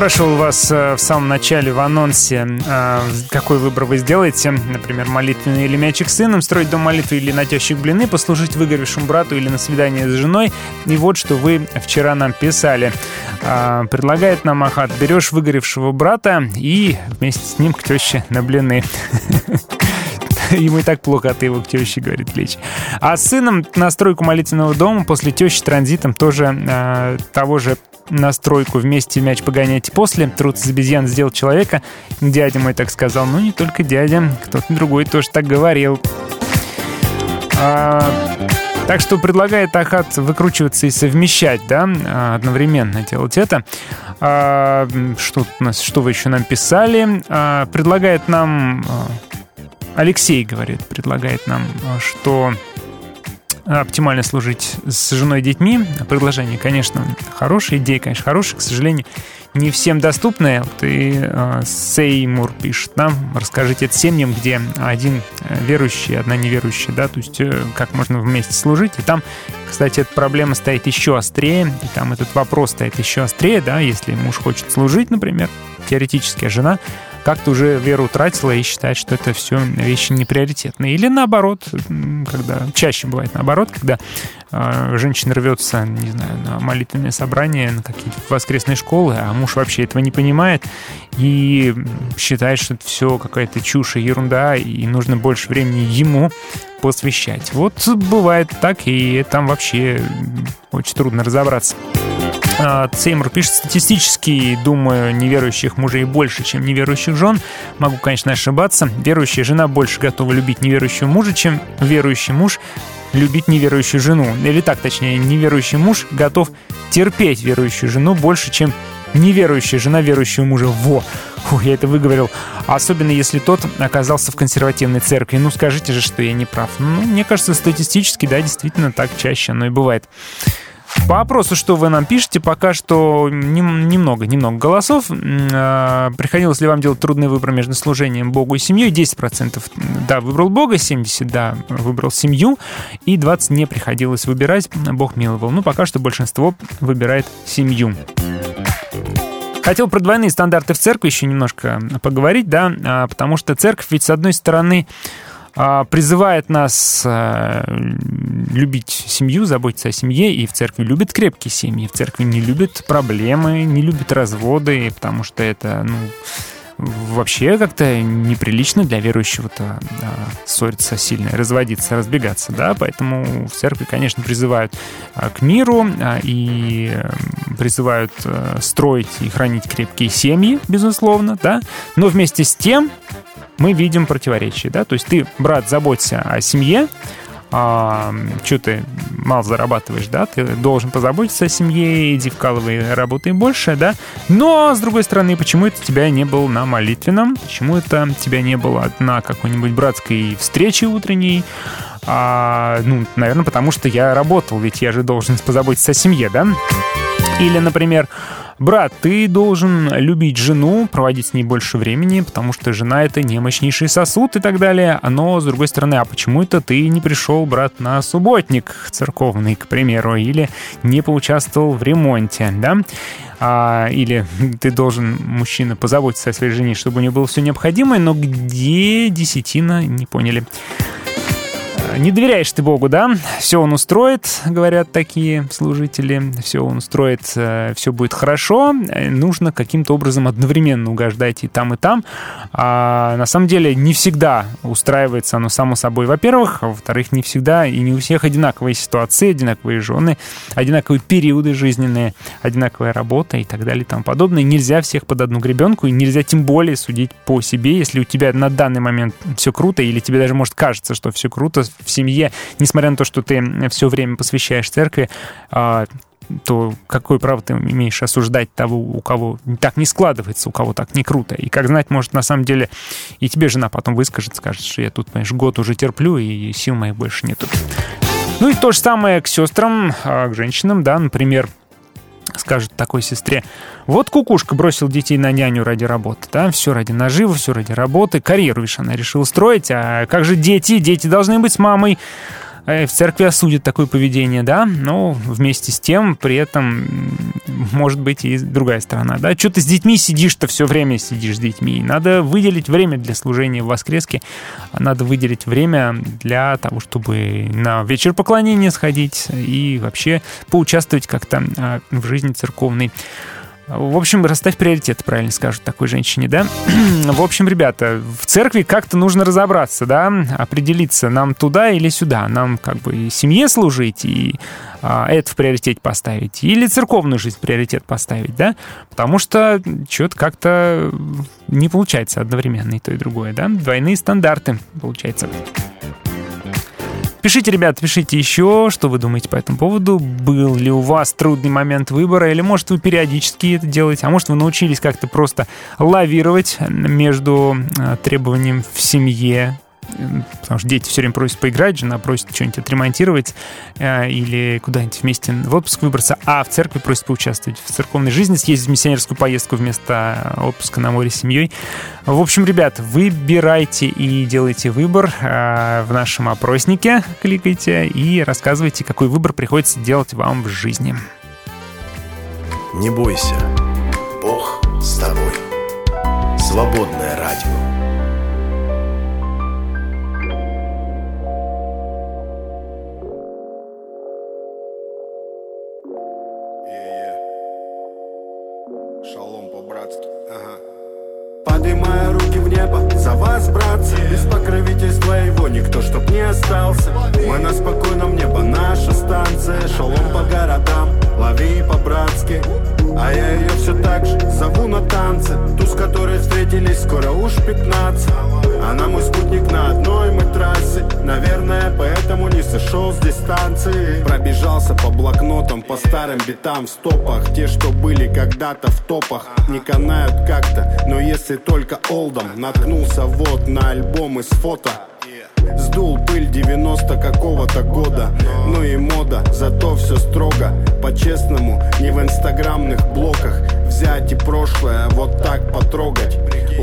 Спрашивал вас э, в самом начале в анонсе, э, какой выбор вы сделаете. Например, молитвенный или мячик с сыном, строить дом молитвы или на тещих блины, послужить выгоревшему брату или на свидание с женой. И вот что вы вчера нам писали. Э, Предлагает нам Ахат, берешь выгоревшего брата и вместе с ним к теще на блины. Ему и так плохо, а ты его к теще, говорит Лечь. А с сыном на стройку молитвенного дома после тещи транзитом тоже э, того же настройку вместе мяч погоняйте после. Труд из обезьян сделал человека. Дядя мой так сказал. Ну, не только дядя, кто-то другой тоже так говорил. А, так что предлагает Ахат выкручиваться и совмещать, да, а, одновременно делать это. А, что у нас, что вы еще нам писали? А, предлагает нам... а, Алексей говорит, предлагает нам, а, что оптимально служить с женой и детьми. Предложение, конечно, хорошая идея, конечно, хорошая, к сожалению, не всем доступная. И э, Сеймур пишет нам, расскажите это семьям, где один э, верующий, одна неверующая, да, то есть э, как можно вместе служить. И там, кстати, эта проблема стоит еще острее, и там этот вопрос стоит еще острее, да, если муж хочет служить, например, теоретически, а жена как-то уже веру утратила и считает, что это все вещи неприоритетные. Или наоборот, когда чаще бывает наоборот, когда э, женщина рвется, не знаю, на молитвенное собрание, на какие-то воскресные школы, а муж вообще этого не понимает и считает, что это все какая-то чушь и ерунда, и нужно больше времени ему посвящать. Вот бывает так, и там вообще очень трудно разобраться. А, Сеймур пишет, статистически, думаю, неверующих мужей больше, чем неверующих жен. Могу, конечно, ошибаться. Верующая жена больше готова любить неверующего мужа, чем верующий муж любить неверующую жену. Или так, точнее, неверующий муж готов терпеть верующую жену больше, чем неверующая жена верующего мужа. Во! Фу, я это выговорил. Особенно если тот оказался в консервативной церкви. Ну, скажите же, что я не прав. Ну, мне кажется, статистически, да, действительно так чаще оно и бывает. По опросу, что вы нам пишете, пока что нем- немного, немного голосов. А, Приходилось ли вам делать трудный выбор между служением Богу и семьей? 10% да, выбрал Бога, 70% да, выбрал семью, и 20% не приходилось выбирать, Бог миловал. Ну, пока что большинство выбирает семью. Хотел про двойные стандарты в церкви еще немножко поговорить, да, а, потому что церковь ведь, с одной стороны, призывает нас а, любить семью, заботиться о семье, и в церкви любят крепкие семьи, в церкви не любят проблемы, не любят разводы, потому что это, ну, вообще как-то неприлично для верующего-то да, ссориться сильно, разводиться, разбегаться, да, поэтому в церкви, конечно, призывают а, к миру а, и призывают а, строить и хранить крепкие семьи, безусловно, да, но вместе с тем мы видим противоречие, да, то есть ты, брат, заботься о семье, а, что ты мало зарабатываешь, да, ты должен позаботиться о семье, иди вкалывай, работай больше, да, но, с другой стороны, почему это тебя не было на молитвенном, почему это тебя не было на какой-нибудь братской встрече утренней, а, ну, наверное, потому что я работал, ведь я же должен позаботиться о семье, да, или, например, брат, ты должен любить жену, проводить с ней больше времени, потому что жена — это немощнейший сосуд и так далее. Но, с другой стороны, а почему это ты не пришел, брат, на субботник церковный, к примеру, или не поучаствовал в ремонте, да? А, или ты должен, мужчина, позаботиться о своей жене, чтобы у нее было все необходимое, но где десятина, не поняли. Не доверяешь ты Богу, да? Все он устроит, говорят такие служители. Все он устроит, все будет хорошо. Э, Нужно каким-то образом одновременно угождать и там, и там. А на самом деле не всегда устраивается оно само собой, во-первых. А во-вторых, не всегда и не у всех одинаковые ситуации, одинаковые жены, одинаковые периоды жизненные, одинаковая работа и так далее и тому подобное. Нельзя всех под одну гребенку, и нельзя тем более судить по себе, если у тебя на данный момент все круто, или тебе даже может кажется, что все круто в семье, несмотря на то, что ты все время посвящаешь церкви, а, то какое право ты имеешь осуждать того, у кого так не складывается, у кого так не круто. И как знать, может, на самом деле и тебе жена потом выскажет, скажет, что я тут, понимаешь, год уже терплю, и сил моих больше нету. Ну и то же самое к сестрам, а, к женщинам, да, например, скажет такой сестре, вот кукушка бросил детей на няню ради работы, да, все ради наживы, все ради работы, карьеру, видишь, она решила строить, а как же дети? Дети должны быть с мамой. Э, в церкви осудят такое поведение, да, но вместе с тем при этом может быть и другая сторона, да. Что ты с детьми сидишь-то все время сидишь с детьми? Надо выделить время для служения в воскреске, надо выделить время для того, чтобы на вечер поклонения сходить и вообще поучаствовать как-то а, в жизни церковной. В общем, расставь приоритет, правильно скажут такой женщине, да? В общем, ребята, в церкви как-то нужно разобраться, да, определиться, нам туда или сюда, нам как бы и семье служить, и а, это в приоритет поставить, или церковную жизнь в приоритет поставить, да? Потому что что-то как-то не получается одновременно и то, и другое, да? Двойные стандарты, получается. Пишите, ребят, пишите еще, что вы думаете по этому поводу. Был ли у вас трудный момент выбора, или может вы периодически это делаете, а может вы научились как-то просто лавировать между э, требованием в семье, потому что дети все время просят поиграть, жена просит что-нибудь отремонтировать э, или куда-нибудь вместе в отпуск выбраться, а в церкви просит поучаствовать в церковной жизни, съездить в миссионерскую поездку вместо отпуска на море с семьей. В общем, ребят, выбирайте и делайте выбор э, в нашем опроснике, кликайте и рассказывайте, какой выбор приходится делать вам в жизни. Не бойся, Бог с тобой. Свободное радио. Поднимая руки в небо за вас, братцы. Без покровительства его никто чтоб не остался. Мы на спокойном небо, наша станция. Шалом по городам, лови по-братски А я ее все так же зову на танцы. Ту, с которой встретились скоро уж 15 Она мой спутник на одной мы трассе. Наверное, поэтому не сошел с дистанции. Пробежался по блокнотам, по старым битам. В стопах Те, что были когда-то в топах. Не канают как-то, но если только олдом Наткнулся вот на альбом из фото Сдул пыль 90 какого-то года. Ну и мода, зато все строго. По-честному, не в инстаграмных блоках. Взять и прошлое вот так потрогать.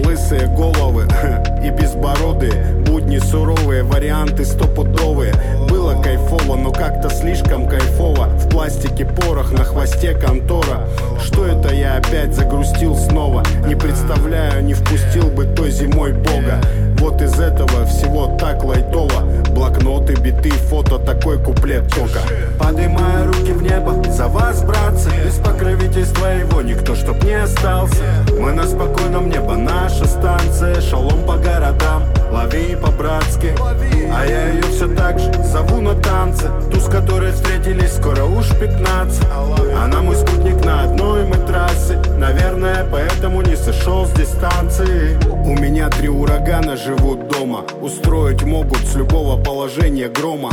Лысые головы и безбородые. Будни суровые, варианты стопудовые. Было кайфово, но как-то слишком кайфово. В пластике порох, на хвосте контора. Что это я опять загрустил снова? Не представляю, не впустил бы той зимой бога Вот из этого всего так лайтово. Блокноты, биты, фото, такой куплет только Поднимая руки в небо за вас, братцы. Без покровительства его никто чтоб не остался. Мы на спокойном небо, наша станция. Шалом по городам, лови по-братски. А я ее все так же зову на танцы. Ту, с которой встретились скоро уж 15 Она мой спутник на одной мы трассе. Наверное, поэтому не сошел с дистанции. У меня три урагана живут дома. Устроить могут с любого положения грома.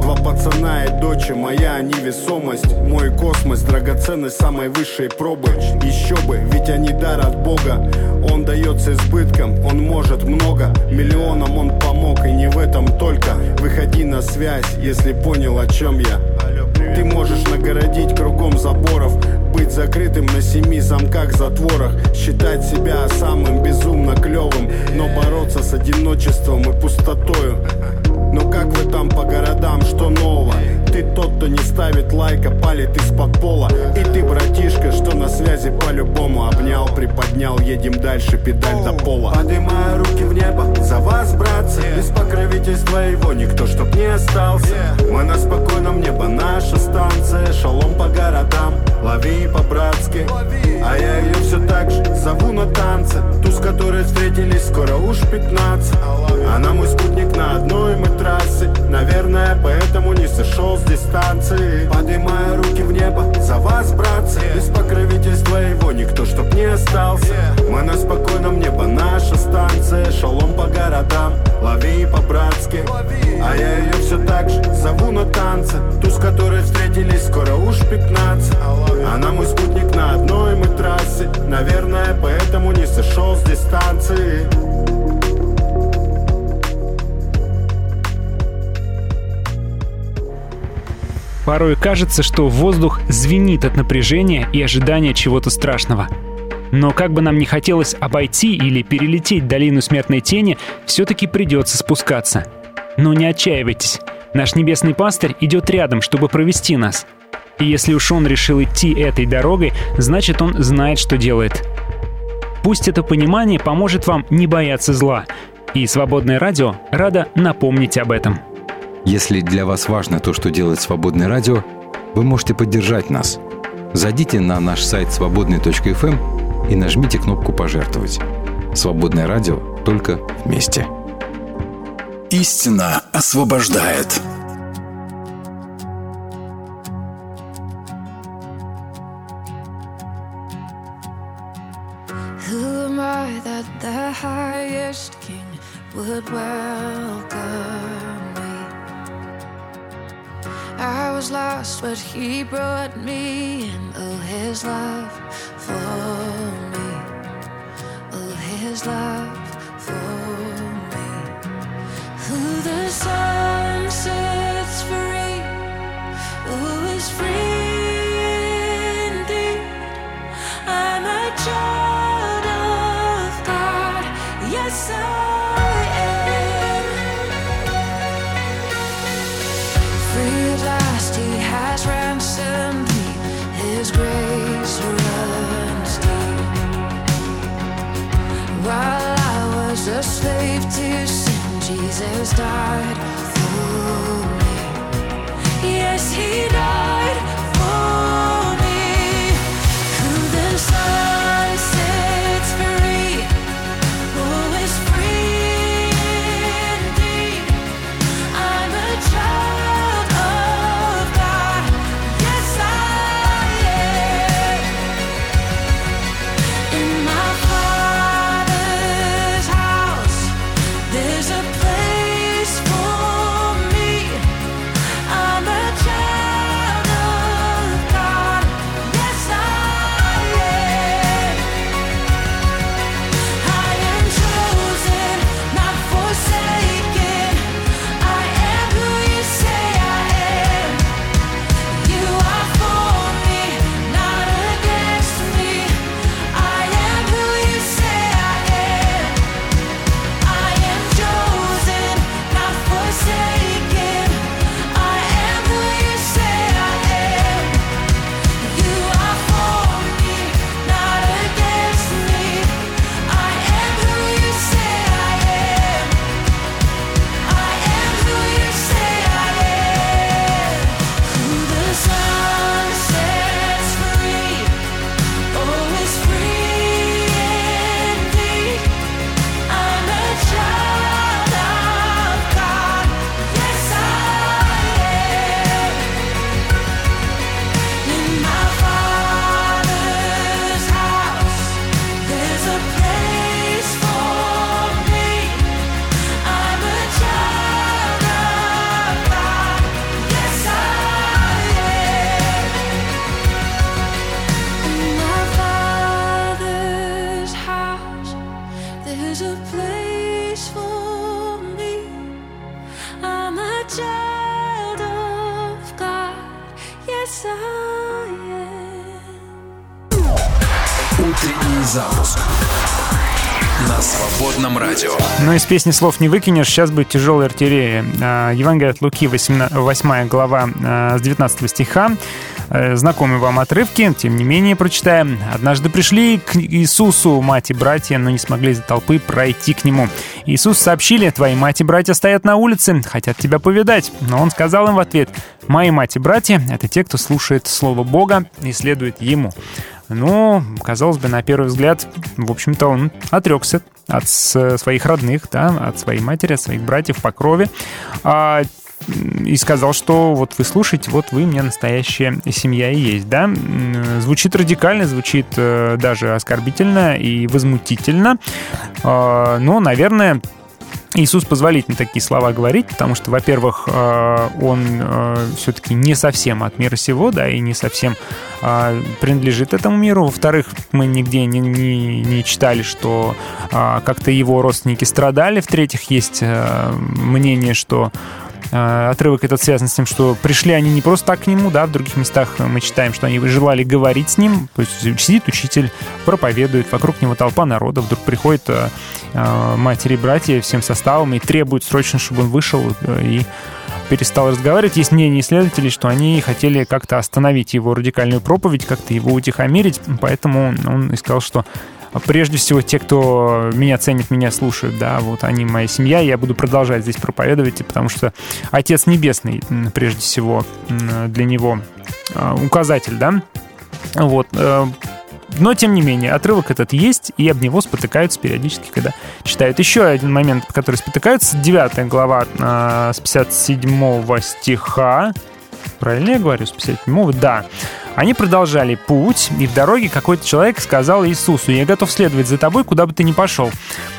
Два пацана и дочь, моя невесомость. Мой космос, драгоценность самой высшей пробы. Еще бы, ведь они дар от Бога. Он дает с избытком, он может много. Миллионам он помог, и не в этом только. Выходи на связь, если понял, о чем я. Ты можешь нагородить кругом заборов быть закрытым на семи замках затворах. Считать себя самым безумно клевым Но бороться с одиночеством и пустотою как вы там по городам, что нового? Ты тот, кто не ставит лайка, палит из-под пола. И ты, братишка, что на связи по-любому Обнял, приподнял, едем дальше, педаль до пола. Поднимая руки в небо за вас, братцы. Без покровительства его никто чтоб не остался. Мы на спокойном небо, наша станция. Шалом по городам, лови по-братски. А я ее все так же зову на танцы. Ту, с которой встретились скоро уж 15 Она мой спутник на одной мы трассе Наверное, поэтому не сошел с дистанции. Поднимая руки в небо за вас, братцы. Без покровительства его никто чтоб не остался. Мы на спокойном небо, наша станция. Шалом по городам, лови по-братски. А я ее все так же зову на танцы. Ту, с которой встретились скоро уж 15 Она мой спутник на одной мы трассе. Наверное, поэтому не сошел с дистанции Порой кажется, что воздух звенит от напряжения и ожидания чего-то страшного. Но как бы нам ни хотелось обойти или перелететь долину смертной тени, все-таки придется спускаться. Но не отчаивайтесь. Наш небесный пастырь идет рядом, чтобы провести нас. И если уж он решил идти этой дорогой, значит он знает, что делает. Пусть это понимание поможет вам не бояться зла. И «Свободное радио» рада напомнить об этом. Если для вас важно то, что делает «Свободное радио», вы можете поддержать нас. Зайдите на наш сайт свободный.фм и нажмите кнопку «Пожертвовать». «Свободное радио» только вместе. Истина освобождает. Who am I that the highest king would welcome was lost, but he brought me in. Oh, his love for me. Oh, his love for me. Jesus died for me. Yes, He Но из песни слов не выкинешь, сейчас будет тяжелая артиллерия. А, Евангелие от Луки, 8 глава, а, с 19 стиха. Э, Знакомые вам отрывки, тем не менее, прочитаем. «Однажды пришли к Иисусу мать и братья, но не смогли из-за толпы пройти к Нему. Иисус сообщили, твои мать и братья стоят на улице, хотят тебя повидать. Но Он сказал им в ответ, мои мать и братья — это те, кто слушает Слово Бога и следует Ему. Ну, казалось бы, на первый взгляд, в общем-то, он отрекся от своих родных, да, от своей матери, от своих братьев по крови. А, и сказал, что вот вы слушаете, вот вы мне настоящая семья и есть, да. Звучит радикально, звучит э, даже оскорбительно и возмутительно. А, но, наверное, Иисус позволительно такие слова говорить, потому что, во-первых, э, он все-таки не совсем от мира сего, да, и не совсем э, принадлежит этому миру. Во-вторых, мы нигде не, не- не читали, что э, как-то его родственники страдали. В-третьих, есть э, мнение, что э, отрывок этот связан с тем, что пришли они не просто так к нему, да, в других местах мы читаем, что они желали говорить с ним, то есть сидит учитель, проповедует, вокруг него толпа народа, вдруг приходит э, э, матери братья всем составом и требуют срочно, чтобы он вышел э, и перестал разговаривать. Есть мнение исследователей, что они хотели как-то остановить его радикальную проповедь, как-то его утихомирить, поэтому он искал, что прежде всего те, кто меня ценит, меня слушают, да, вот они моя семья, я буду продолжать здесь проповедовать, потому что Отец Небесный, прежде всего, для него а, указатель, да, вот, э, но, тем не менее, отрывок этот есть, и об него спотыкаются периодически, когда читают. Еще один момент, который спотыкаются, 9 глава а, с 57 стиха. Правильно я говорю, с 57 Да. Они продолжали путь, и в дороге какой-то человек сказал Иисусу, «Я готов следовать за тобой, куда бы ты ни пошел».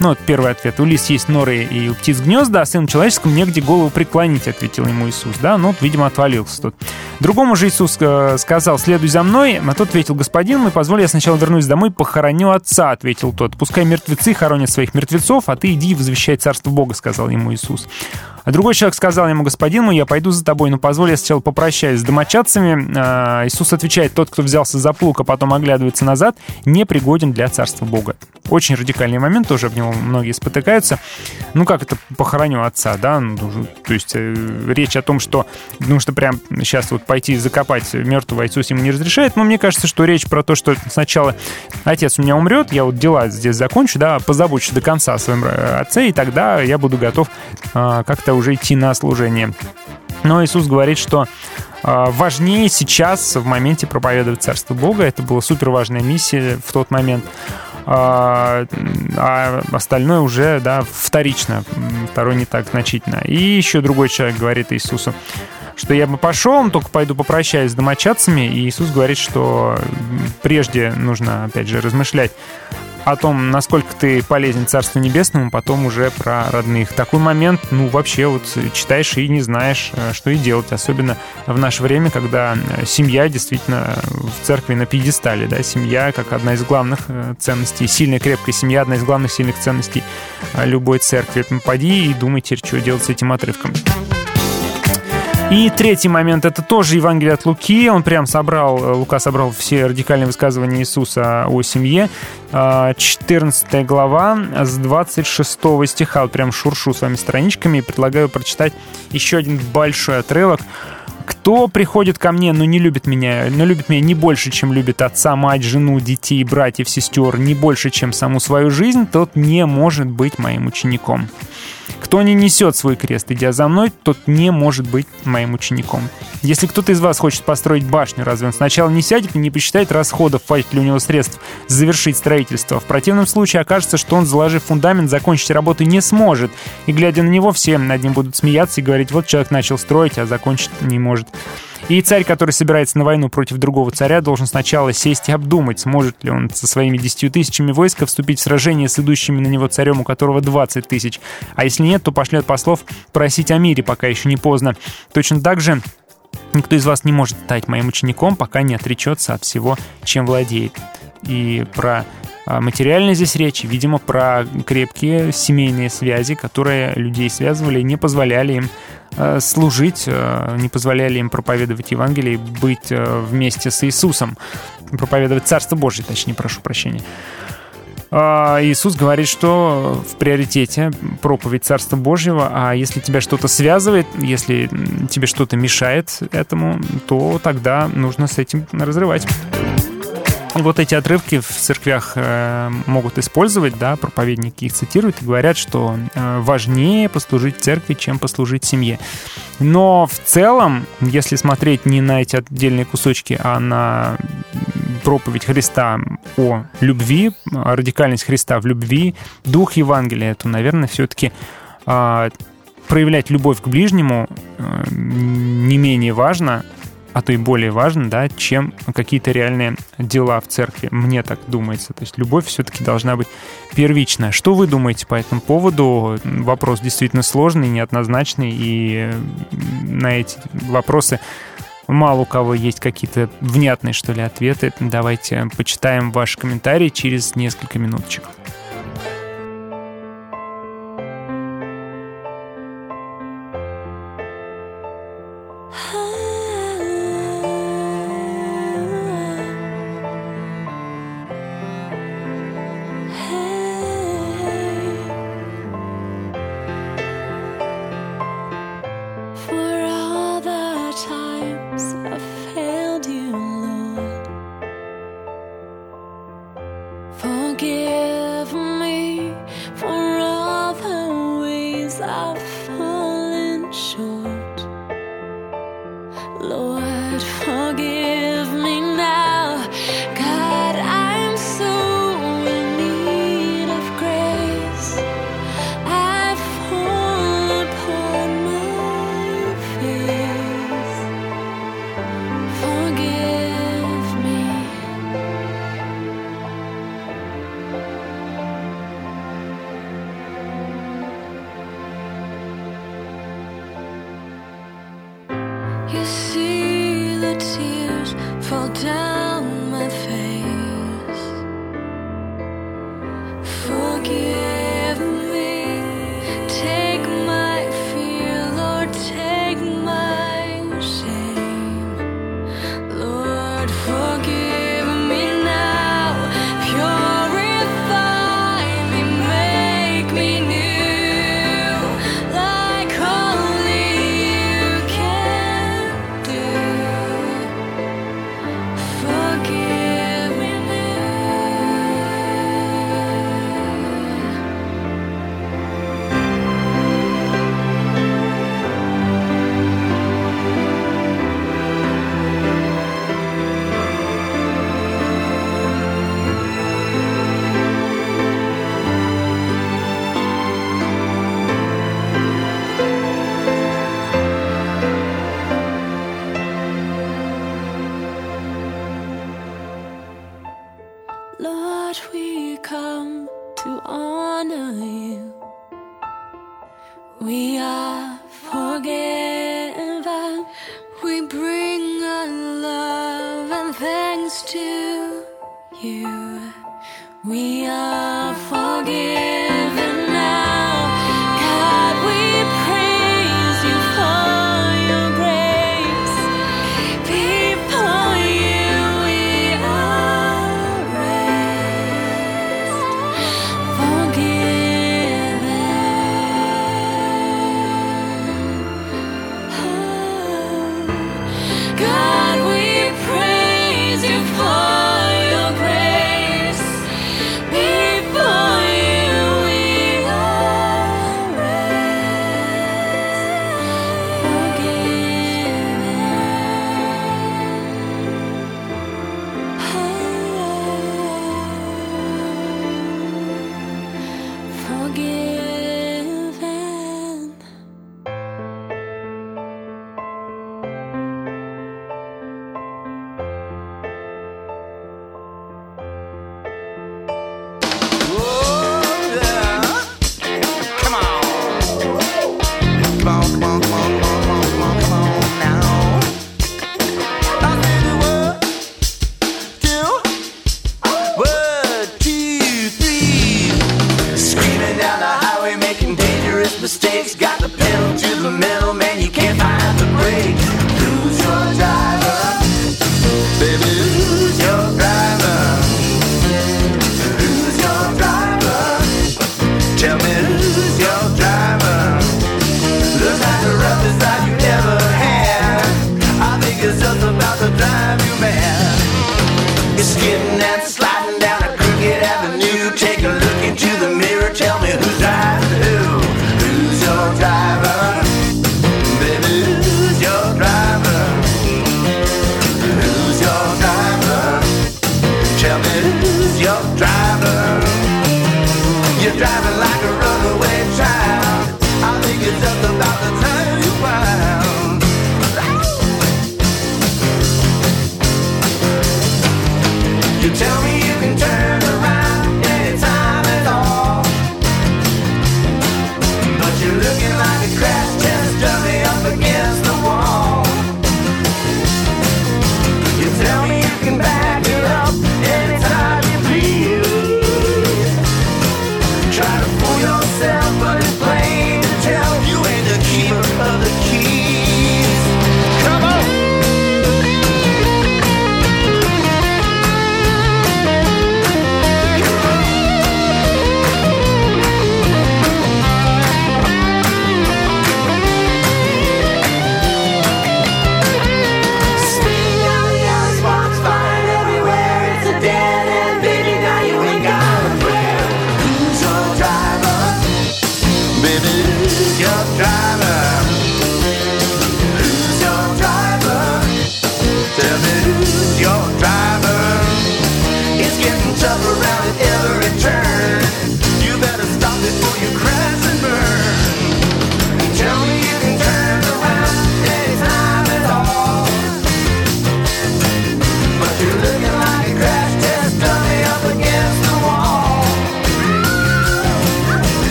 Ну, вот первый ответ. «У лис есть норы и у птиц гнезда, а сыну человеческому негде голову преклонить», ответил ему Иисус. Да, ну, вот, видимо, отвалился тут. Другому же Иисус э, сказал, «Следуй за мной», а тот ответил, «Господин мой, позволь, я сначала вернусь домой, похороню отца», ответил тот. «Пускай мертвецы хоронят своих мертвецов, а ты иди и возвещай царство Бога», сказал ему Иисус. А другой человек сказал ему, господин мой, я пойду за тобой, но позволь, я сначала попрощаюсь с домочадцами. А, Иисус отвечает, тот, кто взялся за плуг, а потом оглядывается назад, не пригоден для царства Бога. Очень радикальный момент, тоже об него многие спотыкаются. Ну, как это похороню отца, да? Ну, то есть э, речь о том, что ну, что прям сейчас вот пойти закопать мертвого Иисус ему не разрешает, но мне кажется, что речь про то, что сначала отец у меня умрет, я вот дела здесь закончу, да, позабочусь до конца о своем э, отце, и тогда я буду готов а, как-то уже идти на служение. Но Иисус говорит, что важнее сейчас в моменте проповедовать Царство Бога. Это была супер важная миссия в тот момент. А, а остальное уже, да, вторично. Второй не так значительно. И еще другой человек говорит Иисусу, что я бы пошел, но только пойду попрощаюсь с домочадцами. И Иисус говорит, что прежде нужно, опять же, размышлять о том, насколько ты полезен Царству Небесному, потом уже про родных. Такой момент, ну, вообще вот читаешь и не знаешь, э, что и делать, особенно в наше время, когда э, семья действительно в церкви на пьедестале, да, семья как одна из главных э, ценностей, сильная крепкая семья, одна из главных сильных ценностей любой церкви. Пойди и думай теперь, что делать с этим отрывком. И третий момент, это тоже Евангелие от Луки. Он прям собрал, Лука собрал все радикальные высказывания Иисуса о семье. 14 глава с 26 стиха. Вот прям шуршу с вами страничками и предлагаю прочитать еще один большой отрывок. Кто приходит ко мне, но не любит меня, но любит меня не больше, чем любит отца, мать, жену, детей, братьев, сестер, не больше, чем саму свою жизнь, тот не может быть моим учеником. Кто не несет свой крест, идя за мной, тот не может быть моим учеником. Если кто-то из вас хочет построить башню, разве он сначала не сядет и не посчитает расходов, хватит ли у него средств завершить строительство? В противном случае окажется, что он, заложив фундамент, закончить работу не сможет. И глядя на него, все над ним будут смеяться и говорить, вот человек начал строить, а закончить не может. И царь, который собирается на войну против другого царя, должен сначала сесть и обдумать, сможет ли он со своими десятью тысячами войска вступить в сражение с идущими на него царем, у которого 20 тысяч. А если нет, то пошлет послов просить о мире, пока еще не поздно. Точно так же Никто из вас не может стать моим учеником, пока не отречется от всего, чем владеет. И про а, материальная здесь речь, видимо, про крепкие семейные связи, которые людей связывали и не позволяли им э, служить, э, не позволяли им проповедовать Евангелие, быть э, вместе с Иисусом, проповедовать Царство Божье, точнее, прошу прощения. А, Иисус говорит, что в приоритете проповедь Царства Божьего, а если тебя что-то связывает, если тебе что-то мешает этому, то тогда нужно с этим разрывать. Вот эти отрывки в церквях э, могут использовать, да, проповедники их цитируют и говорят, что э, важнее послужить церкви, чем послужить семье. Но в целом, если смотреть не на эти отдельные кусочки, а на проповедь Христа о любви, радикальность Христа в любви, дух Евангелия, то, наверное, все-таки э, проявлять любовь к ближнему э, не менее важно, а то и более важно, да, чем какие-то реальные дела в церкви. Мне так думается. То есть любовь все-таки должна быть первичная. Что вы думаете по этому поводу? Вопрос действительно сложный, неоднозначный, и на эти вопросы мало у кого есть какие-то внятные, что ли, ответы. Давайте почитаем ваши комментарии через несколько минуточек.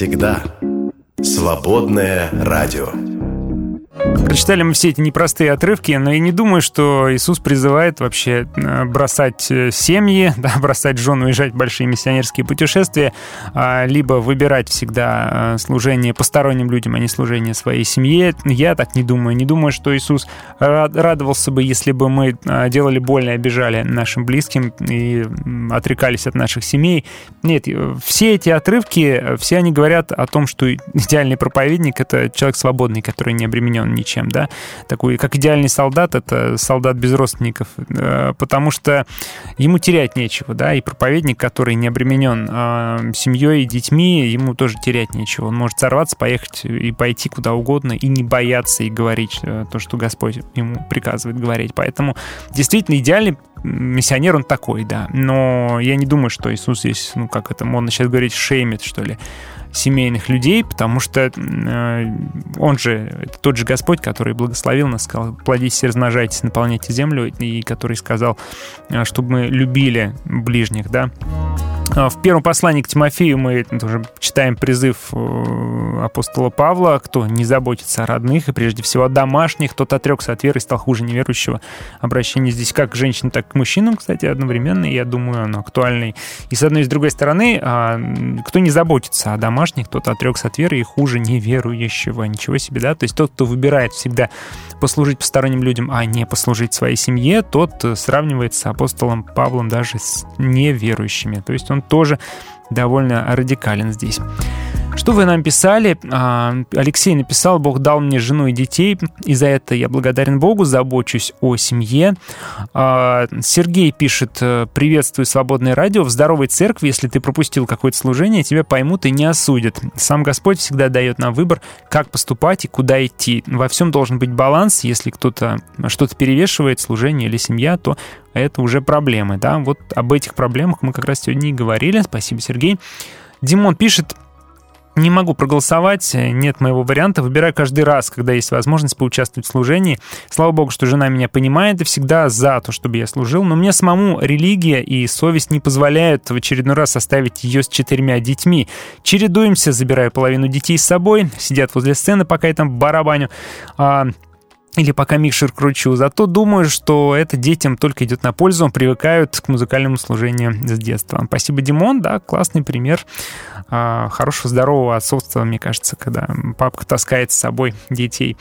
Всегда. Прочитали мы все эти непростые отрывки, но я не думаю, что Иисус призывает вообще э, бросать э, семьи, да, бросать жену, уезжать в большие миссионерские путешествия, а, либо выбирать всегда э, служение посторонним людям, а не служение своей семье. Я так не думаю. Не думаю, что Иисус рад- радовался бы, если бы мы делали больно и обижали нашим близким и отрекались от наших семей. Нет, все эти отрывки, все они говорят о том, что идеальный проповедник — это человек свободный, который не обременен ничем, да. Такой, как идеальный солдат, это солдат без родственников, э, потому что ему терять нечего, да, и проповедник, который не обременен э, семьей и детьми, ему тоже терять нечего. Он может сорваться, поехать и пойти куда угодно, и не бояться и говорить э, то, что Господь ему приказывает говорить. Поэтому действительно идеальный миссионер он такой, да. Но я не думаю, что Иисус здесь, ну, как это модно сейчас говорить, шеймит, что ли, семейных людей, потому что э, он же, тот же Господь, который благословил нас, сказал, плодитесь размножайтесь, наполняйте землю, и который сказал, э, чтобы мы любили ближних, да. А В первом послании к Тимофею мы тоже читаем призыв э, апостола Павла, кто не заботится о родных и прежде всего о домашних, тот отрекся от веры и стал хуже неверующего. Обращение здесь как к женщинам, так и к мужчинам, кстати, одновременно, я думаю, оно актуальное. И с одной и с другой стороны, а, кто не заботится о домашних, тот отрекся от веры и хуже неверующего. Ничего себе, да? То есть тот, кто выбирает всегда послужить посторонним людям, а не послужить своей семье, тот э, сравнивается с апостолом Павлом даже с неверующими. То есть он тоже довольно радикален здесь. Что вы нам писали? А, Алексей написал, Бог дал мне жену и детей, и за это я благодарен Богу, забочусь о семье. А, Сергей пишет, э, приветствую свободное радио, в здоровой церкви, если ты пропустил какое-то служение, тебя поймут и не осудят. Сам Господь всегда дает нам выбор, как поступать и куда идти. Во всем должен быть баланс, если кто-то что-то перевешивает, служение или семья, то это уже проблемы, да, вот об этих проблемах мы как раз сегодня и говорили, спасибо, Сергей. Димон пишет, не могу проголосовать, нет моего варианта. Выбираю каждый раз, когда есть возможность поучаствовать в служении. Слава богу, что жена меня понимает и всегда за то, чтобы я служил. Но мне самому религия и совесть не позволяют в очередной раз оставить ее с четырьмя детьми. Чередуемся, забираю половину детей с собой, сидят возле сцены, пока я там барабаню. А, или пока микшер кручу. Зато думаю, что это детям только идет на пользу, привыкают к музыкальному служению с детства. Спасибо, Димон, да, классный пример а, хорошего, здорового отцовства, мне кажется, когда папка таскает с собой детей.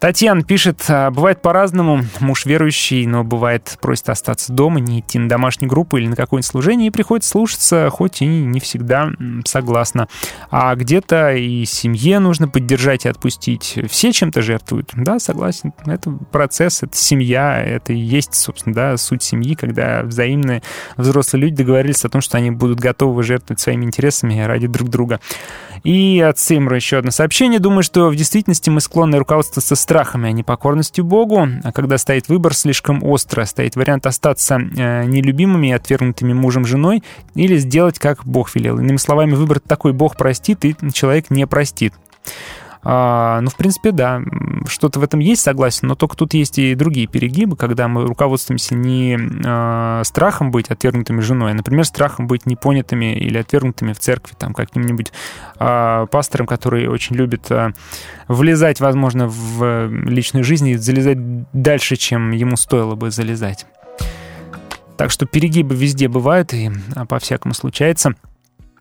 Татьяна пишет, «А, бывает по-разному, муж верующий, но бывает просит остаться дома, не идти на домашнюю группу или на какое-нибудь служение, и приходится слушаться, хоть и не всегда согласна. А где-то и семье нужно поддержать и отпустить. Все чем-то жертвуют. Да, согласен. Это процесс, это семья, это и есть, собственно, да, суть семьи, когда взаимные взрослые люди договорились о том, что они будут готовы жертвовать своими интересами ради друг друга. И от Симра еще одно сообщение. Думаю, что в действительности мы склонны руководствоваться страхами, а не покорностью Богу. А когда стоит выбор слишком остро, стоит вариант остаться э, нелюбимыми и отвергнутыми мужем, женой, или сделать, как Бог велел. Иными словами, выбор такой Бог простит, и человек не простит. А, ну, в принципе, да, что-то в этом есть, согласен, но только тут есть и другие перегибы, когда мы руководствуемся не а, страхом быть отвергнутыми женой, а, например, страхом быть непонятыми или отвергнутыми в церкви, там, каким-нибудь а, пастором, который очень любит влезать, возможно, в личную жизнь и залезать дальше, чем ему стоило бы залезать. Так что перегибы везде бывают, и по-всякому случается.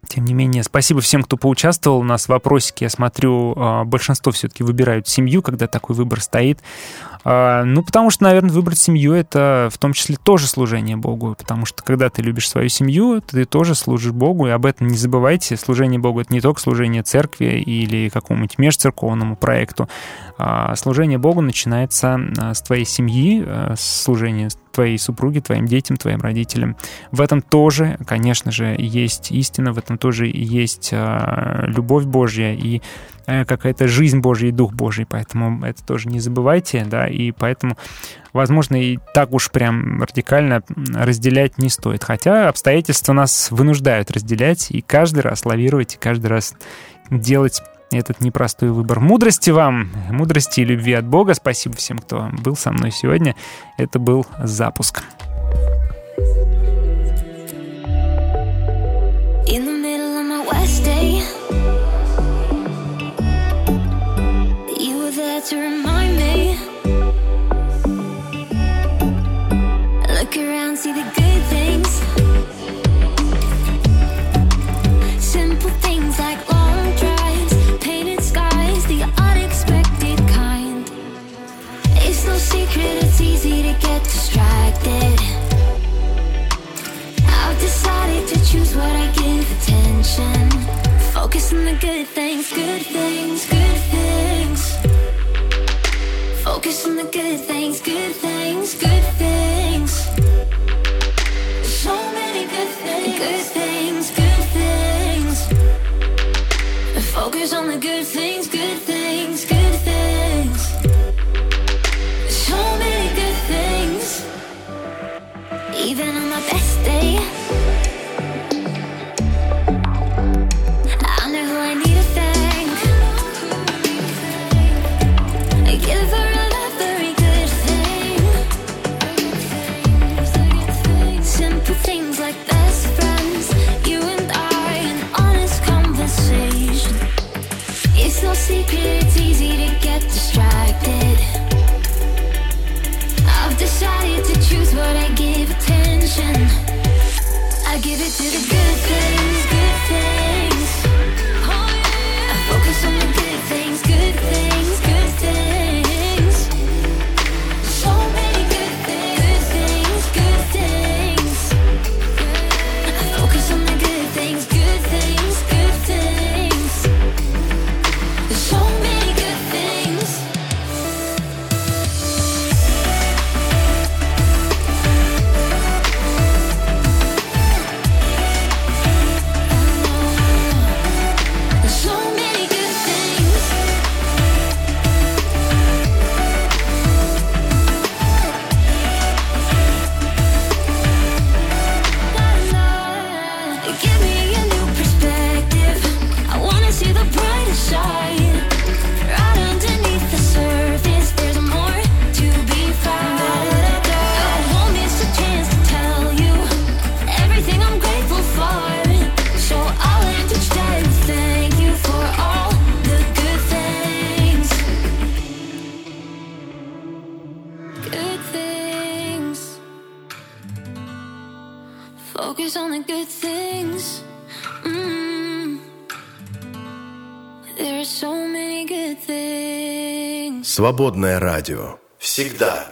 Тем не менее, спасибо всем, кто поучаствовал у нас в вопросике. Я смотрю, а, большинство все-таки выбирают семью, когда такой выбор стоит. А, Ну, потому что, наверное, выбрать семью — это в том числе тоже служение Богу, потому что когда ты любишь свою семью, ты тоже служишь Богу, и об этом не забывайте. Служение Богу — это не только служение церкви или какому-нибудь межцерковному проекту. А Служение Богу начинается с твоей семьи, а, твоей супруге, твоим детям, твоим родителям. В этом тоже, конечно же, есть истина, в этом тоже есть а, любовь Божья и э, какая-то жизнь Божья и Дух Божий, поэтому это тоже не забывайте, да, и поэтому, возможно, и так уж прям радикально разделять не стоит, хотя обстоятельства нас вынуждают разделять и каждый раз лавировать, и каждый раз делать этот непростой выбор. Мудрости вам, мудрости и любви от Бога. Спасибо всем, кто был со мной сегодня. Это был запуск. Focusing the good things, good things, good things. Focus on the good things, good things, good things. Свободное радио. Всегда